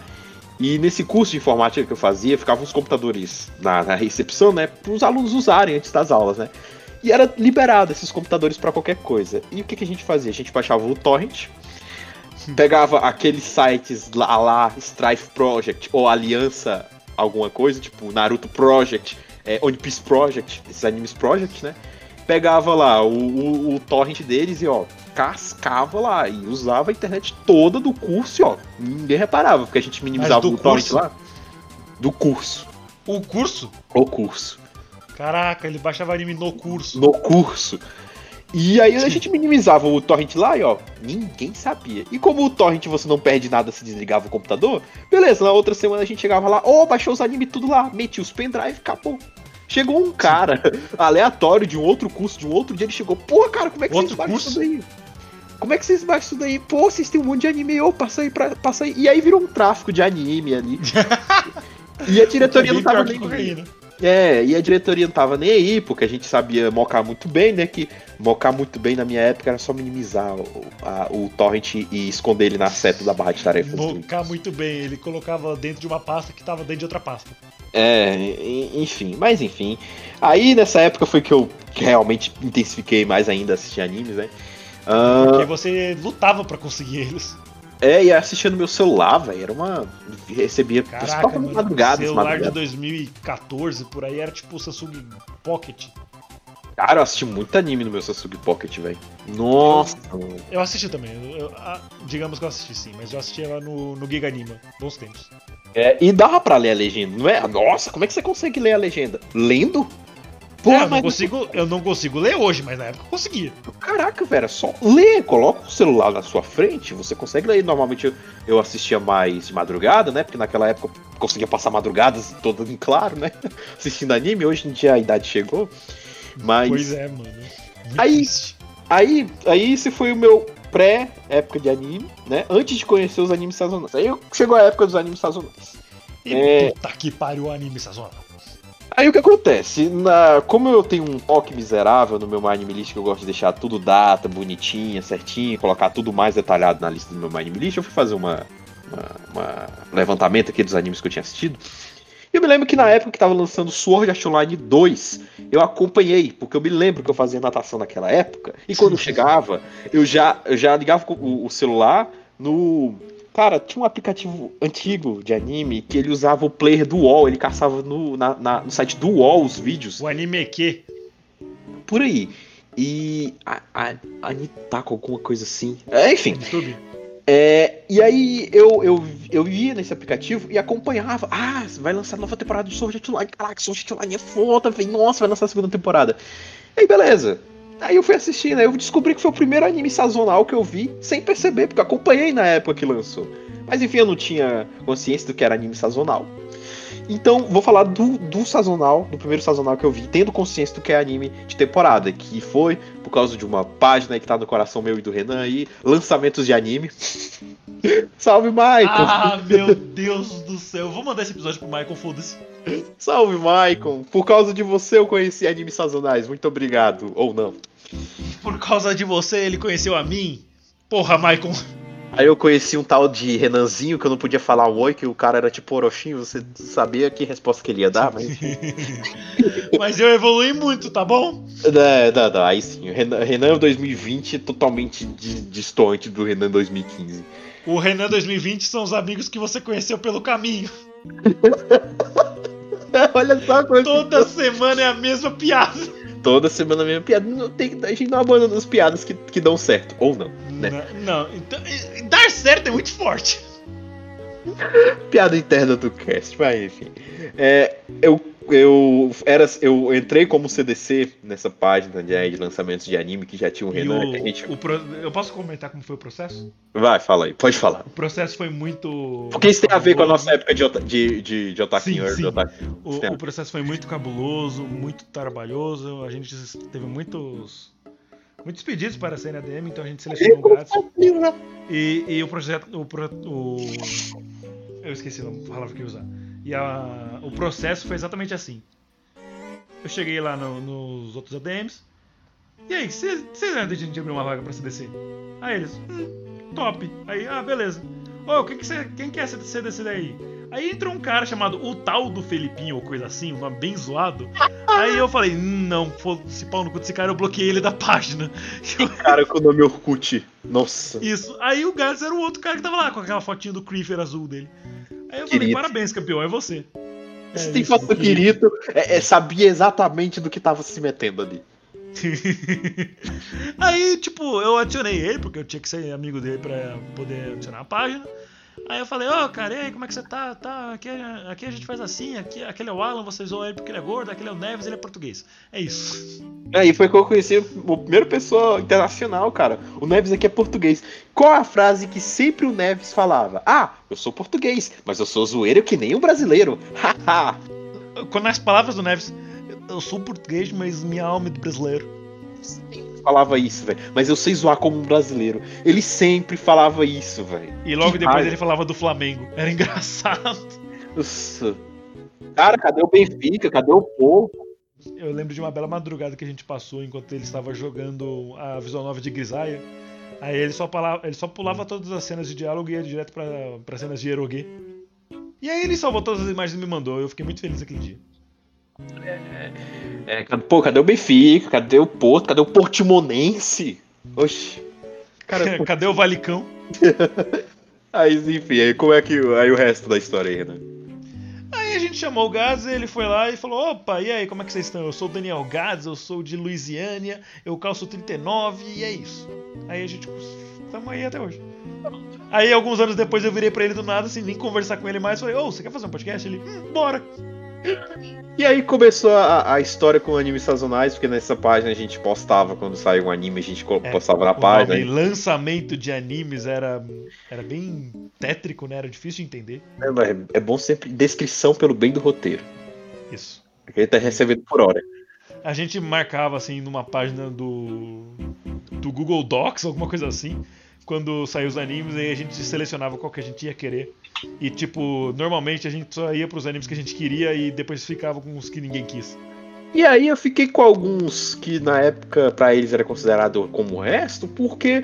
E nesse curso de informática que eu fazia, ficavam uns computadores na, na recepção, né? Para os alunos usarem antes das aulas, né? E era liberado esses computadores para qualquer coisa. E o que, que a gente fazia? A gente baixava o torrent, pegava aqueles sites lá, lá Strife Project ou Aliança alguma coisa, tipo Naruto Project, é, One Piece Project, esses animes Project, né? Pegava lá o, o, o torrent deles e ó, cascava lá e usava a internet toda do curso e ó, ninguém reparava, porque a gente minimizava o torrent curso? lá. Do curso. O curso? O curso. Caraca, ele baixava anime no curso. No curso. E aí a gente minimizava o torrent lá e ó, ninguém sabia. E como o torrent você não perde nada se desligava o computador, beleza, na outra semana a gente chegava lá, ó, baixou os animes tudo lá, metia os pendrive, acabou. Chegou um cara aleatório de um outro curso, de um outro dia, ele chegou, pô, cara, como é que Outro vocês baixam isso daí? Como é que vocês baixam isso daí? Pô, vocês têm um monte de anime, ô, passa aí, pra, passa aí. E aí virou um tráfico de anime ali. e a diretoria não tava nem cocaína. É, e a diretoria não tava nem aí, porque a gente sabia mocar muito bem, né? Que mocar muito bem na minha época era só minimizar o, a- o torrent e esconder ele na seta da barra de tarefas. Mocar muito bem. Ele colocava dentro de uma pasta que tava dentro de outra pasta. É, enfim, mas enfim. Aí nessa época foi que eu realmente intensifiquei mais ainda assistir animes, né? Ah, Porque você lutava pra conseguir eles. É, e assistia no meu celular, velho. Era uma. Recebia Caraca, mano. madrugadas, celular de madrugadas. 2014, por aí, era tipo o Samsung Pocket. Cara, eu assisti muito anime no meu Samsung Pocket, velho. Nossa, mano. Eu assisti também. eu- eu- ah, digamos que eu assisti sim, mas eu assisti ela no, no Giga Anima. Bons tempos. É, e dava pra ler a legenda, não é? Nossa, como é que você consegue ler a legenda? Lendo? É, eu, não consigo, eu não consigo ler hoje, mas na época eu conseguia. Caraca, velho, é só ler, coloca o celular na sua frente, você consegue ler. Normalmente eu, eu assistia mais de madrugada, né? Porque naquela época eu conseguia passar madrugadas todas em claro, né? Assistindo anime, hoje em dia a idade chegou. Mas Pois é, mano. Muito Aí- triste. aí, aí esse foi o meu pré-época de anime, né? Antes de conhecer os animes sazonais. Aí chegou a época dos animes sazonais. E é. puta que pariu o anime sazonal. Aí o que acontece? Na, como eu tenho um toque miserável no meu Anime List, que eu gosto de deixar tudo data, bonitinha, certinho, colocar tudo mais detalhado na lista do meu Anime List, eu fui fazer uma, uma levantamento aqui dos animes que eu tinha assistido. E eu me lembro que na época que tava lançando Sword Art Online 2, eu acompanhei, porque eu me lembro que eu fazia natação naquela época, e quando chegava, eu já, eu já ligava o, o celular no. Cara, tinha um aplicativo antigo de anime que ele usava o player do UOL, ele caçava no, na- na- no site do UOL os vídeos, O anime que por aí. E a, a, a alguma coisa assim. É, enfim, YouTube. é, e aí eu, eu, eu ia nesse aplicativo e acompanhava. Ah, vai lançar nova temporada de Sword Art Online. Caraca, Sword Art Online é foda, velho. Nossa, vai lançar a segunda temporada. Aí beleza. Aí eu fui assistindo, aí eu descobri que foi o primeiro anime sazonal que eu vi sem perceber, porque eu acompanhei na época que lançou. Mas enfim, eu não tinha consciência do que era anime sazonal. Então, vou falar do, do sazonal, do primeiro sazonal que eu vi, tendo consciência do que é anime de temporada, que foi por causa de uma página que tá no coração meu e do Renan aí, lançamentos de anime. Salve, Michael! Ah, meu Deus do céu. Eu vou mandar esse episódio pro Michael, foda-se. Salve, Michael! Por causa de você eu conheci animes sazonais, muito obrigado. Ou não. Por causa de você, ele conheceu a mim. Porra, Michael. Aí eu conheci um tal de Renanzinho que eu não podia falar um oi, que o cara era tipo Orochinho, você sabia que resposta que ele ia dar, mas. Mas eu evolui muito, tá bom? não, não, não, aí sim. O Renan, Renan 2020 é totalmente di- distante do Renan 2015. O Renan 2020 são os amigos que você conheceu pelo caminho. Olha só. Toda semana é a mesma piada. Toda semana a mesma piada. Não tem, a gente não abandona as piadas que, que dão certo. Ou não. Né? Não, não, então, dar certo é muito forte. Piada interna do cast, mas enfim. É, eu eu, era, eu entrei como CDC nessa página de, de lançamentos de anime que já tinha um Renan. o- que a gente... o pro- Eu posso comentar como foi o processo? Vai, fala aí, pode falar. O processo foi muito. Porque isso tem a ver com a cabuloso. nossa época de, de, de, de otaquinho. Sim, sim. O, o processo foi muito cabuloso, muito trabalhoso. A gente teve muitos. Muitos pedidos para sair na DM, então a gente selecionou grátis. E, e o projeto. O, pro- o- eu esqueci a palavra que ia usar. E a- o processo foi exatamente assim. Eu cheguei lá no- nos outros ADMs. E aí, vocês ainda a gente abrir uma vaga pra CDC? Aí eles, hum, top. Aí, ah, beleza. Ô, quem, que cê- quem quer ser CDC daí? Aí entrou um cara chamado o tal do Felipinho, ou coisa assim, um nome bem zoado. Aí eu falei, não, foda-se pau no cu desse cara, eu bloqueei ele da página. Cara com o nome Orkut. Nossa. Isso. Aí o Gats era o outro cara que tava lá, com aquela fotinho do Creeper azul dele. Aí eu falei, parabéns, campeão, é você. Você É tem isso, foto do. Kirito, é, é, sabia exatamente do que tava se metendo ali. Aí, tipo, eu adicionei ele, porque eu tinha que ser amigo dele pra poder adicionar a página. Aí eu falei, ô, cara, e aí, como é que você tá? Tá, aqui, aqui a gente faz assim, aqui, aquele é o Alan, vocês zoam ele porque ele é gordo, aquele é o Neves, ele é português. É isso. Aí foi que eu conheci o primeiro pessoa internacional, cara. O Neves aqui é português. Qual a frase que sempre o Neves falava? Ah, eu sou português, mas eu sou zoeiro que nem um brasileiro. Haha. Quando as palavras do Neves, eu sou português, mas minha alma é de brasileiro. Falava isso, velho. Mas eu sei zoar como um brasileiro. Ele sempre falava isso, velho. E logo Que depois raiva. ele falava do Flamengo. Era engraçado. Nossa. Cara, cadê o Benfica? Cadê o povo? Eu lembro de uma bela madrugada que a gente passou enquanto ele estava jogando a Visual Nova de Grisaia. Aí ele só, pulava, ele só pulava todas as cenas de diálogo e ia direto pra cenas de erogue. E aí ele salvou todas as imagens e me mandou. Eu fiquei muito feliz aquele dia. É, cadê- pô, cadê o Benfica? Cadê o Porto? Cadê o Portimonense? Oxi. Cara, Cadê o Valicão? aí, enfim, aí como é que. Aí o resto da história aí, né? Aí a gente chamou o Gads, ele foi lá e falou: opa, e aí, como é que vocês estão? Eu sou o Daniel Gads, eu sou de Louisiana, eu calço 39 e é isso. Aí a gente. Tamo aí até hoje. Aí alguns anos depois eu virei pra ele do nada, assim, nem conversar com ele mais. Falei: ô, você quer fazer um podcast? Ele, hum, bora. E aí começou a, a história com animes sazonais, porque nessa página a gente postava quando saiu um anime, a gente É, postava na O página. nome lançamento de animes era, era bem tétrico, né? Era difícil de entender. É, é bom sempre descrição pelo bem do roteiro. Isso. Porque ele tá recebendo por hora. A gente marcava assim numa página do do Google Docs, alguma coisa assim, quando saiu os animes, aí a gente selecionava qual que a gente ia querer. E tipo, normalmente a gente só ia pros animes que a gente queria e depois ficava com os que ninguém quis. E aí eu fiquei com alguns que na época pra eles era considerado como o resto, porque,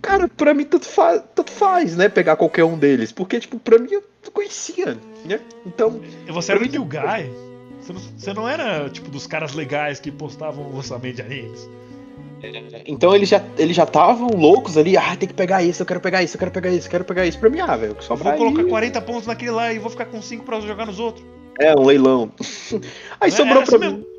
cara, pra mim tanto, fa tanto faz, né, pegar qualquer um deles. Porque, tipo, pra mim eu conhecia, né? Então, E Você era do New Guy. Você não, você não era tipo dos caras legais que postavam o lançamento de animes. Então eles já eles já estavam loucos ali, ah, tem que pegar esse, eu quero pegar esse, eu quero pegar esse, eu quero pegar esse pra mim, ah, velho, só vou colocar ir. 40 pontos naquele lá e vou ficar com 5 pra jogar nos outros. É, um leilão. Aí É, sobrou era pra assim mim. mesmo.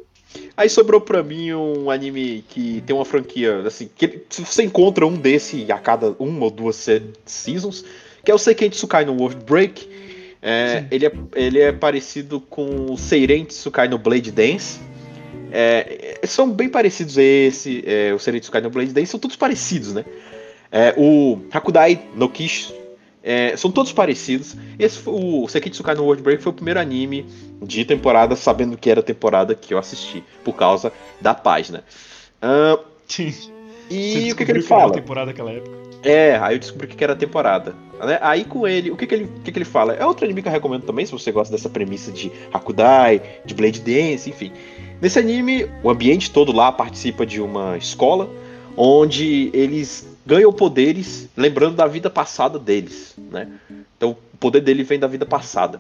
Aí sobrou pra mim um anime que tem uma franquia, assim, que se você encontra um desse a cada uma ou duas se- seasons, que é o Seiken Tsukai no World Break. É, ele, é, ele é parecido com o Seiren Tsukai no Blade Dance. É, é, são bem parecidos esse, é, o Seiren Tsukai no Blade Dance, são todos parecidos, né? É, o Hakudai no Kish é, são todos parecidos. Esse foi, o Seiken Tsukai no World Break foi o primeiro anime de temporada, sabendo que era temporada que eu assisti, por causa da página. Ah, e o que, que ele fala? temporada naquela época. É, aí eu descobri que era temporada. né? Aí com ele, o que, que, ele, o que, que ele fala? É outro anime que eu recomendo também, se você gosta dessa premissa de Hakudai, de Blade Dance, enfim. Nesse anime, o ambiente todo lá participa de uma escola onde eles ganham poderes lembrando da vida passada deles, né? Então o poder dele vem da vida passada.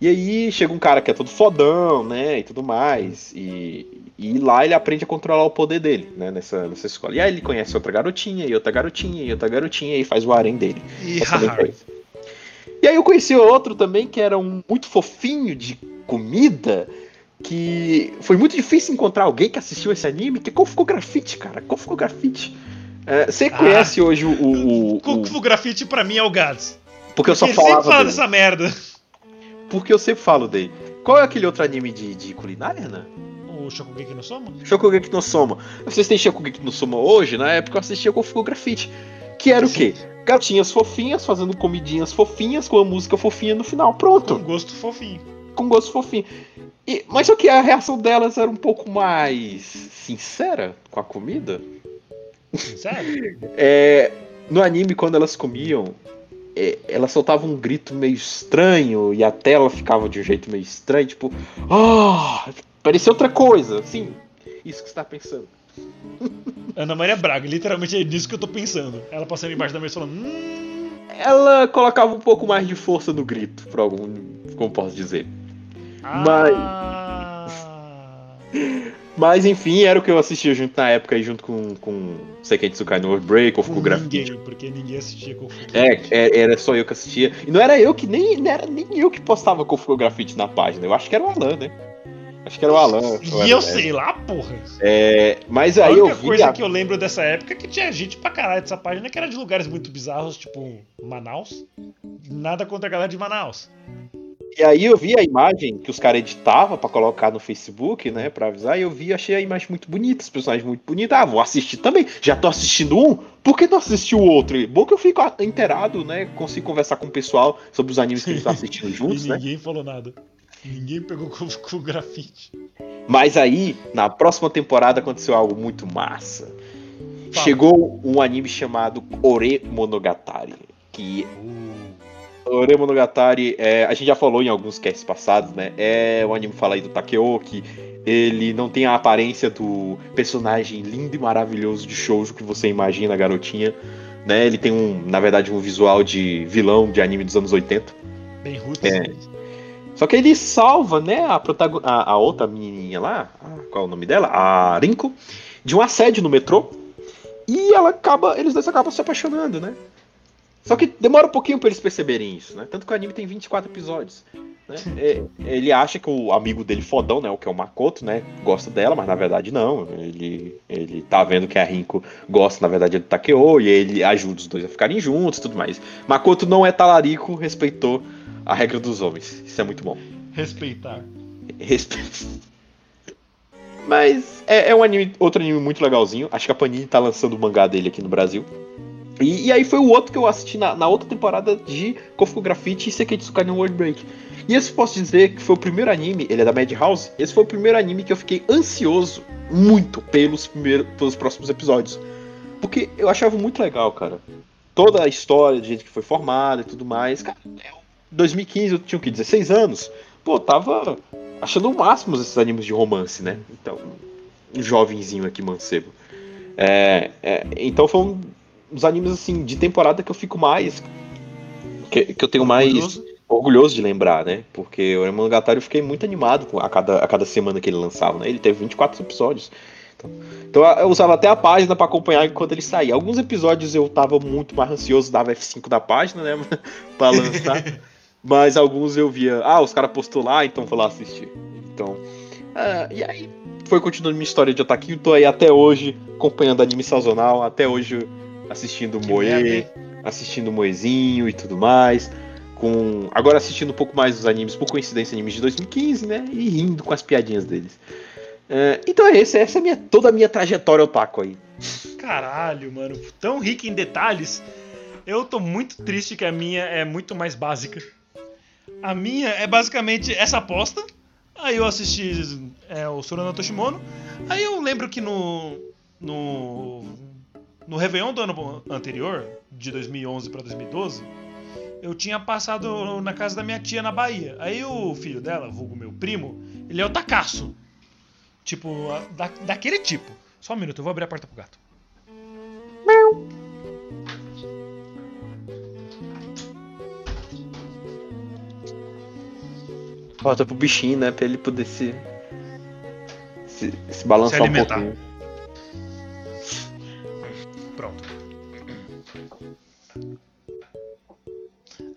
E aí chega um cara que é todo fodão, né, e tudo mais, e, e lá ele aprende a controlar o poder dele, né, nessa, nessa escola. E aí ele conhece outra garotinha, e outra garotinha, e outra garotinha, e faz o harém dele. E aí eu conheci outro também que era um muito fofinho de comida, que foi muito difícil encontrar alguém que assistiu esse anime, que é Kofuko Grafite, cara, Kofuko Grafite. É, você Ah. conhece hoje o, o, o- Kung Fu Grafite pra mim é o Gads. Porque eu só Ele sempre falava fala dele. dessa merda. Porque eu sempre falo dele. Qual é aquele outro anime de, de culinária, né? O Shokugeki no Soma? Shokugeki no Soma. Vocês têm Shokugeki no Soma hoje? Na época eu assistia com o Grafite. Que era o quê? Gatinhas fofinhas fazendo comidinhas fofinhas com a música fofinha no final. Pronto. Com gosto fofinho. Com gosto fofinho. E, mas só que a reação delas era um pouco mais sincera com a comida. Sério? É, no anime, quando elas comiam, é, elas soltavam um grito meio estranho e a tela ficava de um jeito meio estranho, tipo, ah, parecia outra coisa, assim, isso que você tá pensando. Ana Maria Braga, literalmente é nisso que eu tô pensando. Ela passando embaixo da mesa falando, hum, Ela colocava um pouco mais de força no grito, por algum, como posso dizer. ah, Mas enfim, era o que eu assistia junto na época, aí junto com, com Seiken Tsukai no Break, ou Grafite. ninguém, porque ninguém assistia com É, é, era só eu que assistia. E não era eu que nem não era nem eu que postava com o grafite na página. Eu acho que era o Alan, né? Acho que era o Alan. E eu sei lá, porra. É, mas aí eu única vi. coisa a- que eu lembro dessa época é que tinha gente pra caralho dessa página que era de lugares muito bizarros, tipo Manaus. Nada contra a galera de Manaus. E aí eu vi a imagem que os caras editavam pra colocar no Facebook, né? Pra avisar, e eu vi achei a imagem muito bonita, os personagens muito bonitos. Ah, vou assistir também. Já tô assistindo um, por que não assistir o outro? E Bom que eu fico inteirado, né? Consigo conversar com o pessoal sobre os animes que eles estão assistindo juntos, e né? ninguém falou nada. Ninguém pegou com, com o grafite. Mas aí, na próxima temporada, aconteceu algo muito massa. Fala. Chegou um anime chamado Ore Monogatari. Que Ore Monogatari, é, a gente já falou em alguns casts passados, né? É um anime fala aí do Takeo, que ele não tem a aparência do personagem lindo e maravilhoso de shoujo que você imagina, garotinha. Né? Ele tem um, na verdade, um visual de vilão de anime dos anos 80. Bem roots. É. Só que ele salva, né, a, protagon... a, a outra menininha lá, qual é o nome dela? A Rinko, de um assédio no metrô. E ela acaba, eles dois acabam se apaixonando, né? Só que demora um pouquinho pra eles perceberem isso, né? Tanto que o anime tem 24 episódios. Né? É, ele acha que o amigo dele fodão, né, o que é o Makoto, né, gosta dela, mas na verdade não. Ele, ele tá vendo que a Rinko gosta, na verdade, do Takeo, e ele ajuda os dois a ficarem juntos e tudo mais. Makoto não é talarico, respeitou a regra dos homens. Isso é muito bom. Respeitar. Respeito. Mas é, é um anime, outro anime muito legalzinho. Acho que a Panini tá lançando o mangá dele aqui no Brasil. E, e aí foi o outro que eu assisti na, na outra temporada de Kofuku Graffiti e Sekei Tsukai no World Break. E esse posso dizer que foi o primeiro anime, ele é da Madhouse, esse foi o primeiro anime que eu fiquei ansioso muito pelos, primeiros, pelos próximos episódios. Porque eu achava muito legal, cara. Toda a história, do jeito que foi formada e tudo mais. Cara, é, 2015 eu tinha o quê? 16 anos. Pô, tava achando o máximo esses animes de romance, né? Então, um jovenzinho aqui, mancebo. É, é, então foi um dos animes, assim, de temporada que eu fico mais... Que, que eu tenho mais Orgulhoso. de lembrar, né? Porque o Monogatari eu fiquei muito animado com- a cada, a cada semana que ele lançava, né? Ele teve 24 episódios. Então, então eu usava até a página pra acompanhar enquanto ele saía. Alguns episódios eu tava muito mais ansioso, dava F5 da página, né? pra lançar. Mas alguns eu via, ah, os caras postou lá, então vou lá assistir. Então, ah, e aí foi continuando minha história de otaku. Tô aí até hoje acompanhando anime sazonal, até hoje assistindo Moe, assistindo Moezinho e tudo mais. Com agora assistindo um pouco mais dos animes, por coincidência, animes de 2015, né? E rindo com as piadinhas deles. É, então é esse, essa é minha, toda a minha trajetória otaku aí. Caralho, mano. Tão rica em detalhes. Eu tô muito triste que a minha é muito mais básica. A minha é basicamente essa aposta. Aí eu assisti é, o Sorona Toshimono. Aí eu lembro que no. No. No Réveillon do ano anterior, de 2011 pra 2012, eu tinha passado na casa da minha tia na Bahia. Aí o filho dela, vulgo meu primo, ele é o Tacaço. Tipo, da, daquele tipo. Só um minuto, eu vou abrir a porta pro gato. Bota pro bichinho, né? Pra ele poder se. se, se balançar Se um pouquinho.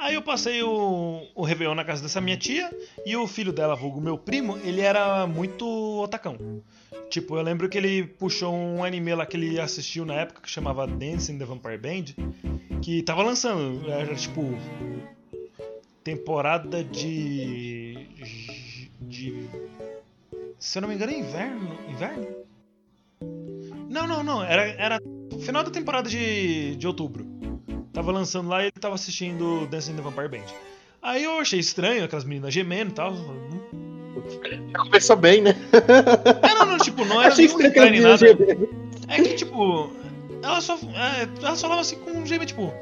Aí eu passei o, o Réveillon na casa dessa minha tia e o filho dela, vulgo meu primo, ele era muito otacão. Tipo, eu lembro que ele puxou um anime lá que ele assistiu na época que chamava Dancing the Vampire Band, que tava lançando, era tipo temporada de de. Se eu não me engano, é inverno. Inverno? Não, não, não. Era, era final da temporada de, de outubro. Tava lançando lá e ele tava assistindo Dancing the Vampire Band. Aí eu achei estranho, aquelas meninas gemendo e tal. Começou bem, né? É, não, não, tipo, não era Achei nenhum estranho nem nada. meninas É que, tipo, ela só, é, ela só falava assim com um gêmeo, tipo,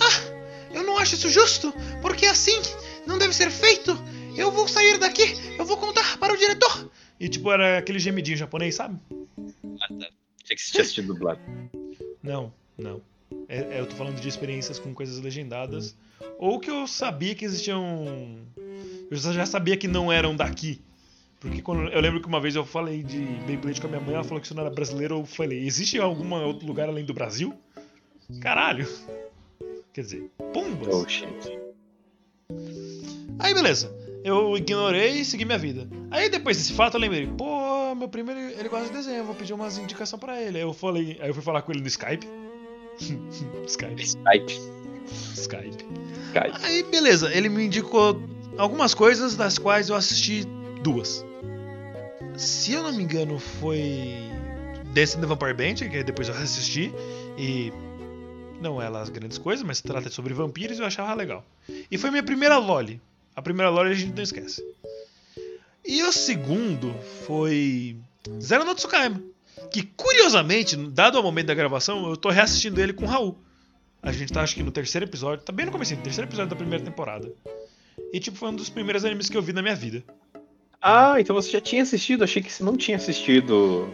ah, eu não acho isso justo, porque assim não deve ser feito. Eu vou sair daqui, eu vou contar para o diretor. E, tipo, era aquele gemidinho japonês, sabe? Que você tinha assistido dublado. Não, não. É, é, eu tô falando de experiências com coisas legendadas. Ou que eu sabia que existiam. Eu já sabia que não eram daqui. Porque quando, eu lembro que uma vez eu falei de Beyblade com a minha mãe, ela falou que isso não era brasileiro. Eu falei, existe algum outro lugar além do Brasil? Caralho! Quer dizer, pumbas! Oh, shit. Aí beleza, eu ignorei e segui minha vida. Aí depois desse fato eu lembrei, pô, meu primo ele, ele gosta de desenho, eu vou pedir umas indicações pra ele. Aí eu falei, aí eu fui falar com ele no Skype. Skype. Skype. Skype. Skype. Aí beleza, ele me indicou algumas coisas das quais eu assisti duas. Se eu não me engano foi Dancing the Vampire Band, que depois eu assisti e não é lá as grandes coisas, mas trata sobre vampiros e eu achava legal. E foi minha primeira loli. A primeira loli a gente não esquece. E o segundo foi Zero no Tsukaima. Que curiosamente, dado o momento da gravação, eu tô reassistindo ele com o Raul. A gente tá acho que no terceiro episódio, tá bem no começo, terceiro episódio da primeira temporada. E tipo, foi um dos primeiros animes que eu vi na minha vida. Ah, então você já tinha assistido? Achei que você não tinha assistido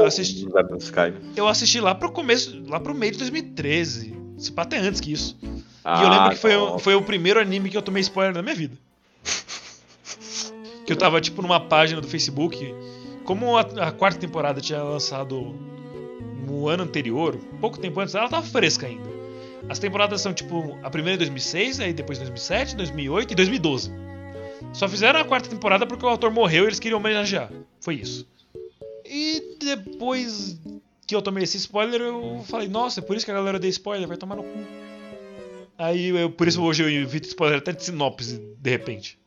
eu assisti. Zero no Sky. Eu assisti lá pro começo, lá pro meio de 2013. Se pá, até antes que isso. e eu Ah, lembro que foi, o- não. foi o primeiro anime que eu tomei spoiler na minha vida. Que eu tava, tipo, numa página do Facebook. Como a, a quarta temporada tinha lançado no ano anterior, pouco tempo antes, ela tava fresca ainda. As temporadas são, tipo, a primeira em 2006, aí depois 2007, 2008 e 2012. Só fizeram a quarta temporada porque o autor morreu e eles queriam homenagear. Foi isso. E depois que eu tomei esse spoiler, eu falei, nossa, é por isso que a galera deu spoiler, vai tomar no cu. Aí, eu, por isso hoje eu evito spoiler até de sinopse, de repente.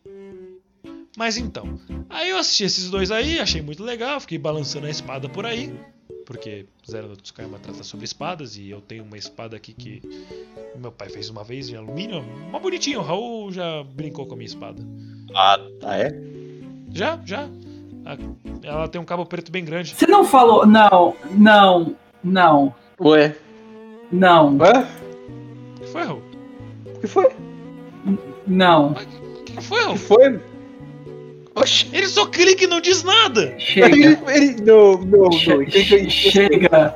Mas então, aí eu assisti esses dois aí, achei muito legal, fiquei balançando a espada por aí. Porque Zero no Tsukaima trata sobre espadas e eu tenho uma espada aqui que meu pai fez uma vez em alumínio, uma bonitinha, o Raul já brincou com a minha espada. Ah, ah, é? Já, já. Ela tem um cabo preto bem grande. Você não falou. Não, não, não, Ué? não, Ué? O que foi, Raul? O que foi? não. O que foi, O Raul? que foi? Oxi. Ele só clica e não diz nada! Chega. Ele, ele, não, não, não. che- Quem que eu- chega.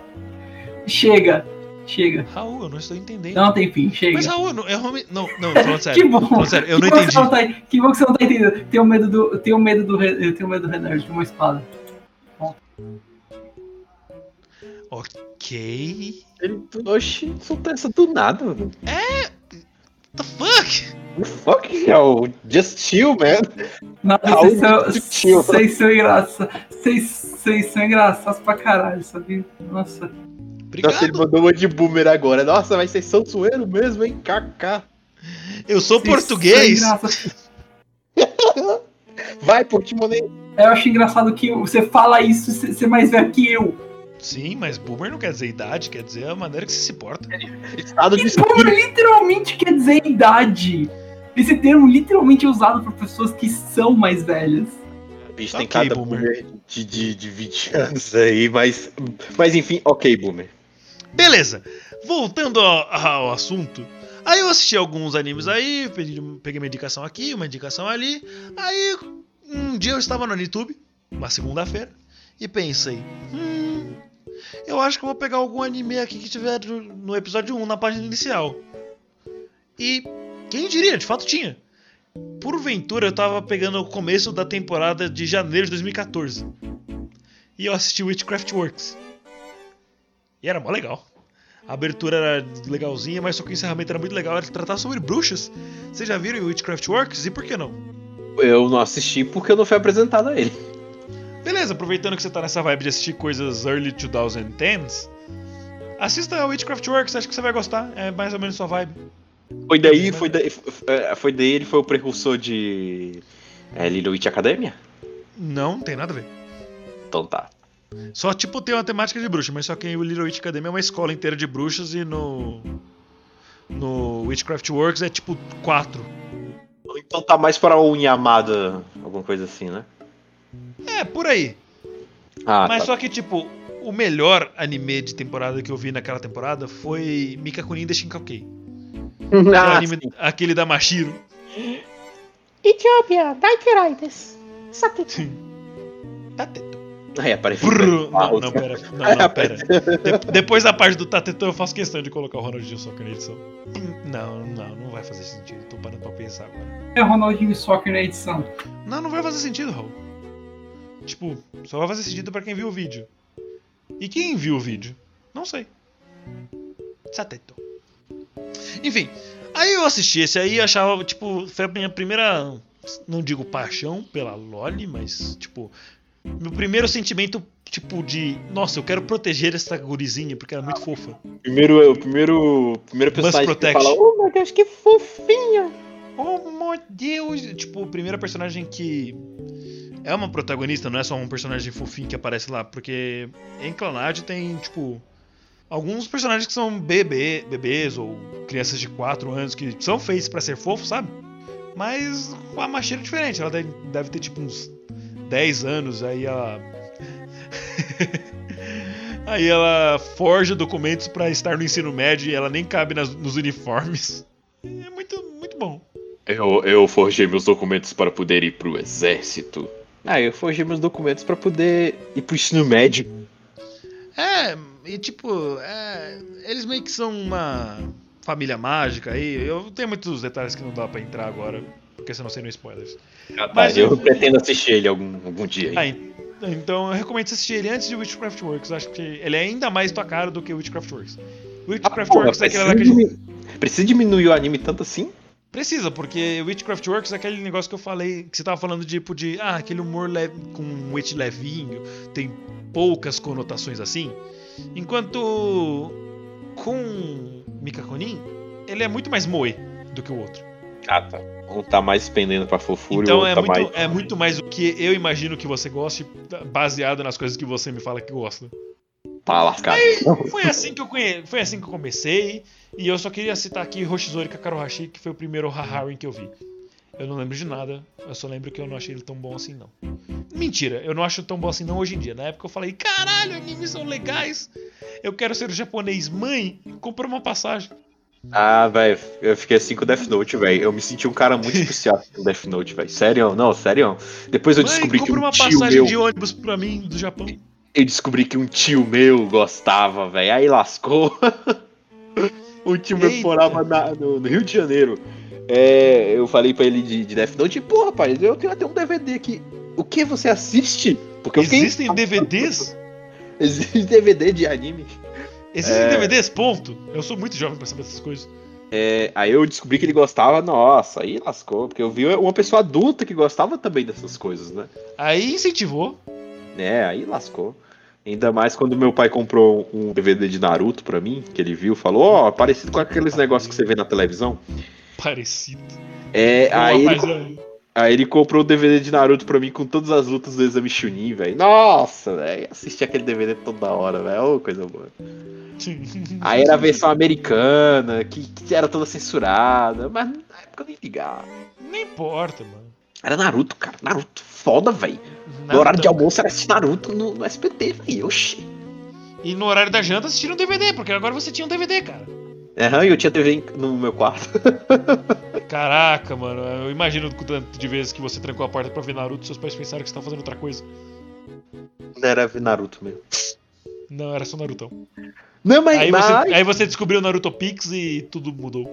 Chega. Chega. Raul, eu não estou entendendo. Não tem fim, chega. Mas Raul, eu não, eu realmente. Não, não, falando Que sério. bom. Falando sério, eu que não bom que entendi. você não tá, que bom que você não tá entendendo. Tenho medo do. Tenho medo do. Eu tenho medo do Renard de uma espada. Ok. Ele, oxi, soltou essa do nada, mano. The fuck? The fuck, yo? Just chill, man. Não, Raul vocês são, vocês são engraçados. Vocês, vocês são engraçados pra caralho, sabia? Nossa. Obrigado. Nossa, ele mandou uma de boomer agora. Nossa, mas vocês são zoeiro mesmo, hein? KK. Eu sou Vocês português. Vai, Portimonê. Eu acho engraçado que você fala isso, você você é mais velho que eu. Sim, mas boomer não quer dizer idade, quer dizer a maneira que você se porta. Estado de E boomer literalmente quer dizer idade. Esse termo literalmente é usado por pessoas que são mais velhas. Bicho, tem Ok, cada boomer. boomer de, de, de 20 anos aí, mas. Mas enfim, ok, boomer. Beleza, voltando ao, ao assunto. Aí eu assisti alguns animes aí, peguei uma indicação aqui, uma indicação ali. Aí um dia eu estava no YouTube, uma segunda-feira, e pensei: hum, eu acho que eu vou pegar algum anime aqui que tiver no- episódio 1, na página inicial. E quem diria, de fato tinha. Porventura eu tava pegando o começo da temporada de janeiro de 2014. E eu assisti Witchcraft Works. E era mó legal. A abertura era legalzinha, mas só que o encerramento era muito legal. Era tratar sobre bruxas. Vocês já viram Witchcraft Works? E por que não? Eu não assisti porque eu não fui apresentado a ele. Beleza, aproveitando que você tá nessa vibe de assistir coisas early 2010s, assista a Witchcraft Works, acho que você vai gostar. É mais ou menos sua vibe. Foi daí, foi daí, foi daí ele foi o precursor de é, Little Witch Academia? Não, não tem nada a ver. Então tá. Só, tipo, tem uma temática de bruxa, mas só que o Little Witch Academy é uma escola inteira de bruxas e no. No Witchcraft Works é tipo quatro. Então tá mais para o Inhamada, alguma coisa assim, né? É, por aí. Ah, mas tá. só que, tipo, o melhor anime de temporada que eu vi naquela temporada foi Mikakunin de Shinkakei. Ah, anime- aquele da Mashiro. Ethiopia, Daikerites. Sateto. Tateto. Aí apareceu. Brrr. Não, Ah, não, pera. Não, não, pera. De- depois da parte do Tateto eu faço questão de colocar o Ronaldinho Soccer na edição. Não, não, não vai fazer sentido. Tô parando pra pensar agora. É Ronaldinho Soccer na edição. Não, não vai fazer sentido, Raul. Tipo, só vai fazer sentido pra quem viu o vídeo. E quem viu o vídeo? Não sei. Sateto. Enfim, aí eu assisti esse aí e achava, tipo, foi a minha primeira. Não digo paixão pela Loli, mas, tipo, meu primeiro sentimento, tipo, de. Nossa, eu quero proteger essa gurizinha porque ela é muito fofa. Primeiro, o primeiro, primeiro personagem que fala, oh meu Deus, que fofinha. Oh meu Deus! Tipo, o primeiro personagem que é uma protagonista, não é só um personagem fofinho que aparece lá, porque em Clanad tem, tipo, alguns personagens que são bebê, bebês ou crianças de 4 anos que são feitos pra ser fofos, sabe? Mas a Machira é diferente, ela deve, deve ter tipo uns 10 anos, aí ela. aí ela forja documentos pra estar no ensino médio e ela nem cabe nas- nos uniformes. É muito, muito bom. Eu, eu forjei meus documentos para poder ir pro exército. Ah, eu forjei meus documentos para poder ir pro ensino médio. É, e tipo, é, eles meio que são uma família mágica aí. Eu tenho muitos detalhes que não dá pra entrar agora, porque senão seriam spoilers. Ah, tá, Mas eu eu- pretendo assistir ele algum, algum dia. Ah, então eu recomendo você assistir ele antes de Witchcraft Works. Acho que ele é ainda mais tua cara do que Witchcraft Works. Witchcraft porra, Works é aquele lá precisa, que a gente. precisa diminuir o anime tanto assim? Precisa, porque Witchcraft Works é aquele negócio que eu falei, que você tava falando tipo de, ah, aquele humor leve, com um witch levinho, tem poucas conotações assim. Enquanto com Mikakunin, ele é muito mais moe do que o outro. Ah, tá. Um tá mais pendendo pra fofura e o Então outro é tá muito, mais. é muito mais o que eu imagino que você goste, baseado nas coisas que você me fala que gosta. Tá lascado. Foi assim que eu conhe... foi assim que eu comecei, e eu só queria citar aqui Hoshizori Kakarohashi, que foi o primeiro Haharin que eu vi. Eu não lembro de nada, eu só lembro que eu não achei ele tão bom assim não. Mentira, eu não acho tão bom assim não hoje em dia. Na época eu falei, caralho, animes são legais. Eu quero ser o japonês mãe, comprei uma passagem. Ah, velho, eu fiquei assim com o Death Note, velho. Eu me senti um cara muito especial com o Death Note, velho. Sério, não, sério. Depois eu mãe, descobri que compra um uma tio passagem meu. de ônibus pra mim do Japão. Eu descobri que um tio meu gostava, velho. Aí lascou. tio meu Eita. morava na- no, no Rio de Janeiro. É, eu falei pra ele de, de Death Note, pô, rapaz, eu tenho até um DVD aqui. O que você assiste? Porque eu fiquei- Existem DVDs? Existe DVD de anime. Existem É. DVDs? Ponto. Eu sou muito jovem pra saber essas coisas. É, aí eu descobri que ele gostava, nossa, aí lascou. Porque eu vi uma pessoa adulta que gostava também dessas coisas, né? Aí incentivou. É, aí lascou. Ainda mais quando meu pai comprou um DVD de Naruto pra mim, que ele viu, falou, ó, parecido com aqueles negócios que você vê na televisão. Parecido. É, Ô, aí, ele, é- aí ele comprou o DVD de Naruto pra mim com todas as lutas do Exame Chunin, velho. Nossa, velho, assisti aquele DVD toda hora, velho, ô coisa boa. Aí era a versão americana, que, que era toda censurada, mas na época eu nem ligava. Não importa, mano. Era Naruto, cara, Naruto, foda, velho. No horário de tão- almoço era assistir Naruto no, no SBT, velho, oxi. E no horário da janta assistiram um DVD, porque agora você tinha um DVD, cara. Aham, e eu tinha TV no meu quarto. Caraca, mano. Eu imagino o tanto de vezes que você trancou a porta pra ver Naruto e seus pais pensaram que você tava fazendo outra coisa. Não era ver Naruto mesmo. Não, era só Narutão. Não, mas. Aí mas... você, aí você descobriu o Naruto Pix e tudo mudou.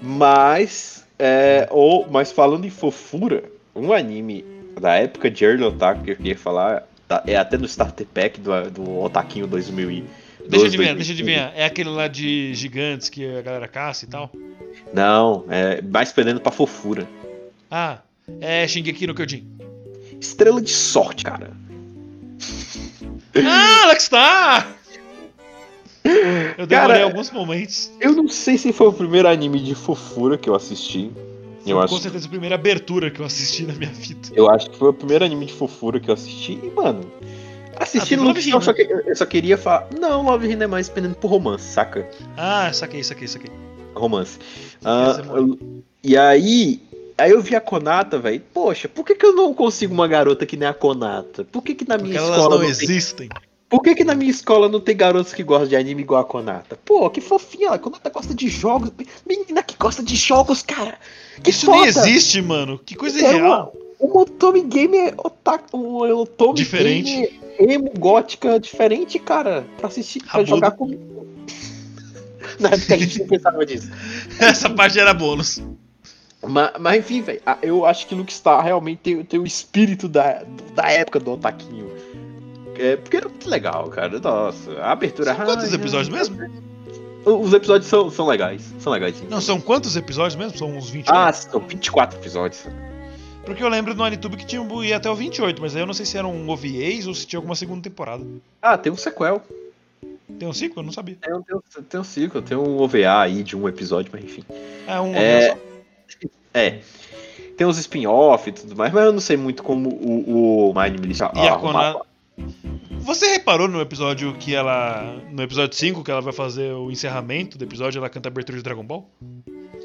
Mas, é, ou, mas falando em fofura, um anime da época de Early Otaku que eu queria falar, tá- é até no Starter Pack do, do Otaquinho 2000 Deixa eu adivinhar, deixa eu adivinhar. É aquele lá de gigantes que a galera caça e tal? Não, é mais pendendo pra fofura. Ah, é Shingeki no Kyojin. Estrela de sorte, cara. Ah, Alex tá! Eu demorei Cara, alguns momentos. Eu não sei se foi o primeiro anime de fofura que eu assisti. Foi Eu com acho, certeza a primeira abertura que eu assisti na minha vida. eu acho que foi o primeiro anime de fofura que eu assisti e, mano. Assistindo Ah, Love Hina, só que- eu só queria falar. Não, Love Hina é mais pendendo por romance, saca? Ah, saquei, saquei, saquei. Romance. Ah, eu- e aí. Aí eu vi a Konata, velho. Poxa, por que, que eu não consigo uma garota que nem a Konata? Por que, que na Porque minha elas escola não tem- existem. Por que, que na minha escola não tem garotos que gostam de anime igual a Konata? Pô, que fofinha, a Konata gosta de jogos. Menina que gosta de jogos, cara. Que Isso foda. nem existe, mano. Que coisa É irreal. Uma Otome Game é otaku, uma Otome Diferente. Game é emo gótica diferente, cara. Pra assistir, pra Rabuda. jogar comigo. Na época a gente não pensava nisso. Essa parte era bônus. Mas, mas enfim, velho, eu acho que Luckstar realmente tem, tem o espírito da, da época do Otaquinho. É, porque era muito legal, cara. Nossa, a abertura. São quantos episódios mesmo? Os episódios são, são legais. São legais. sim. Não, são quantos episódios mesmo? São uns 20. Ah, são 24 episódios. Porque eu lembro no Anitube que tinha um ia até o 28, mas aí eu não sei se eram OVAs ou se tinha alguma segunda temporada. Ah, tem um sequel. Tem um ciclo? Eu não sabia. Tem um, tem um, tem um ciclo, tem um OVA aí de um episódio, mas enfim. É um É. É. Tem uns spin-off e tudo mais, mas eu não sei muito como o, o Mind Militia E a arrumava. Você reparou no episódio que ela. No episódio 5, que ela vai fazer o encerramento do episódio, ela canta a abertura de Dragon Ball?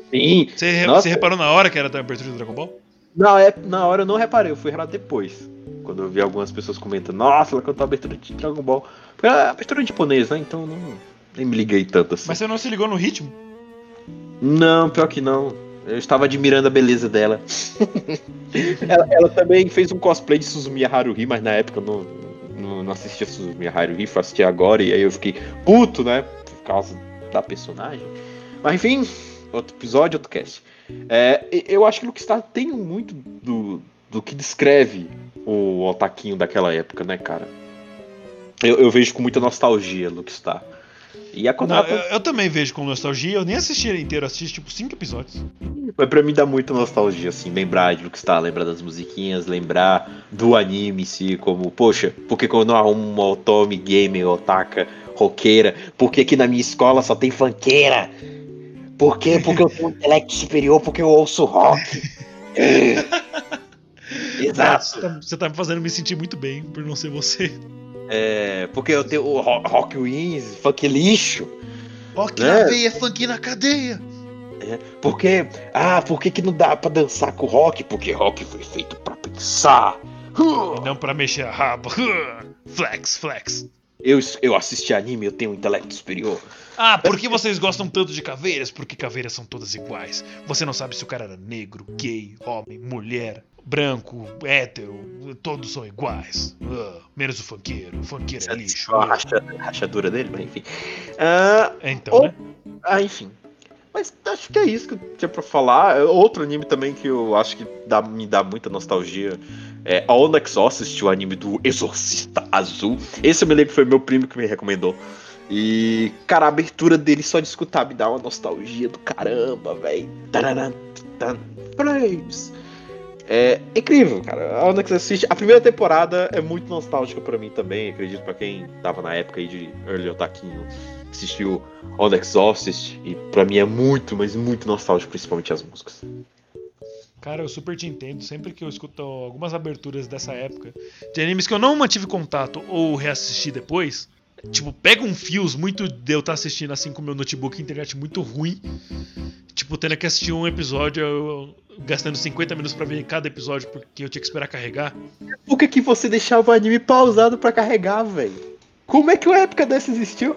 Sim. Você, Nossa. você reparou na hora que era a abertura de Dragon Ball? Na, é, na hora eu não reparei, eu fui reparar depois. Quando eu vi algumas pessoas comentando, nossa, ela cantou a abertura de Dragon Ball. Porque é a abertura em japonês, né? Então não, nem me liguei tanto assim. Mas você não se ligou no ritmo? Não, pior que não. Eu estava admirando a beleza dela. ela, ela também fez um cosplay de Suzumiya Haruhi, mas na época eu não, não, assistia Suzumiya Haruhi, fui assistir agora e aí eu fiquei puto, né? Por causa da personagem. Mas enfim, outro episódio, outro cast. É, eu acho que Luckstar tem muito do, do que descreve o otaquinho daquela época, né, cara? Eu, eu vejo com muita nostalgia Luckstar. E a Não, eu, eu também vejo com nostalgia, eu nem assisti ele inteiro, assisti tipo 5 episódios. Mas pra mim dá muita nostalgia, assim, lembrar de Luckstar, lembrar das musiquinhas, lembrar do anime em si, como, poxa, por que que eu não arrumo uma Otome gamer, otaka, roqueira? Por que aqui na minha escola só tem funkeira? Por quê? Porque eu tenho um intelecto superior, porque eu ouço rock. Exato. Você tá, você tá me fazendo me sentir muito bem por não ser você. É, porque eu tenho o ro- rock wins, funk lixo. Rock Né? na veia, funk na cadeia. Porque, ah, por que que não dá pra dançar com rock? Porque rock foi feito pra pensar. E não pra mexer a raba. Flex, flex. Eu, eu assisti anime, eu tenho um intelecto superior. Ah, por que vocês gostam tanto de caveiras? Porque caveiras são todas iguais. Você não sabe se o cara era negro, gay, homem, mulher, branco, hétero. Todos são iguais. Ah, menos o funkeiro. O funkeiro é lixo. a racha- rachadura dele, mas enfim. Ah, Então, né? ah, enfim. Mas acho que é isso que eu tinha pra falar. É Outro anime também que eu acho que dá- me dá muita nostalgia é a Onyx Exorcist, o anime do Exorcista Azul. Esse eu me lembro que foi meu primo que me recomendou. E, cara, a abertura dele só de escutar me dá uma nostalgia do caramba, velho. Flames. É incrível, cara. A Onyx Exorcist, a primeira temporada é muito nostálgica pra mim também. Acredito pra quem tava na época aí de Early Otaquinho assistiu On Exorcist e pra mim é muito, mas muito nostálgico, principalmente as músicas. Cara, eu super te entendo. Sempre que eu escuto algumas aberturas dessa época de animes que eu não mantive contato ou reassisti depois, tipo, pega um fios muito de eu estar assistindo assim com meu notebook internet muito ruim. Tipo, tendo que assistir um episódio, eu- gastando 50 minutos pra ver cada episódio porque eu tinha que esperar carregar. Por que, que você deixava o anime pausado pra carregar, velho? Como é que uma época dessa existiu?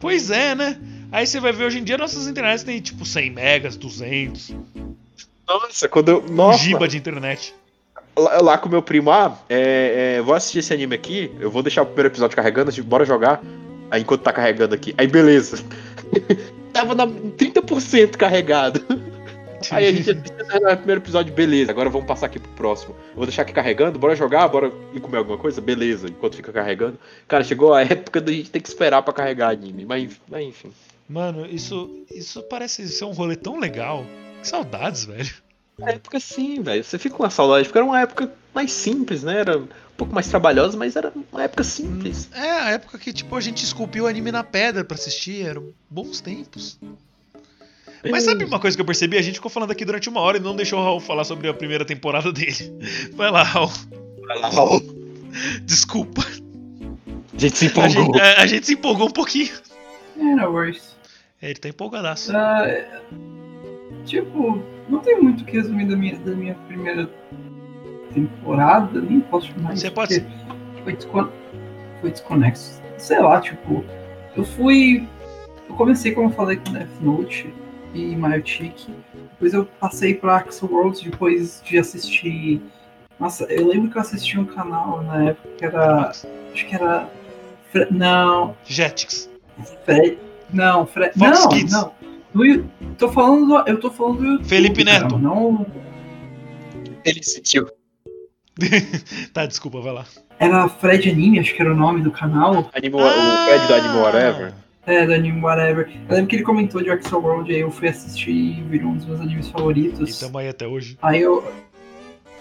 Pois é, né? Aí você vai ver hoje em dia nossas internets tem tipo 100 megas, 200, Nossa, quando eu. um Nossa, giba de internet. Lá, lá com meu primo, ah, é, é, vou assistir esse anime aqui, eu vou deixar o primeiro episódio carregando, tipo, bora jogar. Aí enquanto tá carregando aqui, aí beleza. Tava na 30% carregado. Aí a gente assistiu o primeiro episódio, beleza, agora vamos passar aqui pro próximo. Eu vou deixar aqui carregando, bora jogar, bora ir comer alguma coisa? Beleza, enquanto fica carregando. Cara, chegou a época da gente ter que esperar pra carregar anime, mas, mas enfim. Mano, isso, isso parece ser um rolê tão legal. Que saudades, velho. Na época sim, velho. Você fica com uma saudade, porque era uma época mais simples, né? Era um pouco mais trabalhosa, mas era uma época simples. É, a época que, tipo, a gente esculpiu anime na pedra pra assistir, eram bons tempos. Mas sabe uma coisa que eu percebi? A gente ficou falando aqui durante uma hora e não deixou o Raul falar sobre a primeira temporada dele. Vai lá, Raul. Vai lá, Raul. Desculpa. A gente se A empolgou. gente, a- a gente se empolgou um pouquinho. É, no worries. É, Ele tá empolgadaço. Ah, tipo, não tem muito o que resumir da minha, da minha primeira temporada, nem posso chamar Você isso, pode- Foi, descon... foi desconexo. Sei lá, tipo, eu fui. Eu comecei, como eu falei, com Death Note e Maiotic. Depois eu passei pra Axel Worlds depois de assistir. Nossa, eu lembro que eu assisti um canal na época que era. Acho que era. Fre- Não, Jetix. Fred. Não, Fred. Fox não, Kids. não. No Yu- tô falando do, eu tô falando do YouTube, Felipe cara, Neto. Não, Ele sentiu. tá, desculpa, vai lá. era Fred Anime, acho que era o nome do canal. Anime, O Fred do Anime Whatever. É, do anime Whatever. Eu lembro que ele comentou de Axel World, aí eu fui assistir e virou um dos meus animes E favoritos. tamo aí até hoje. Aí eu.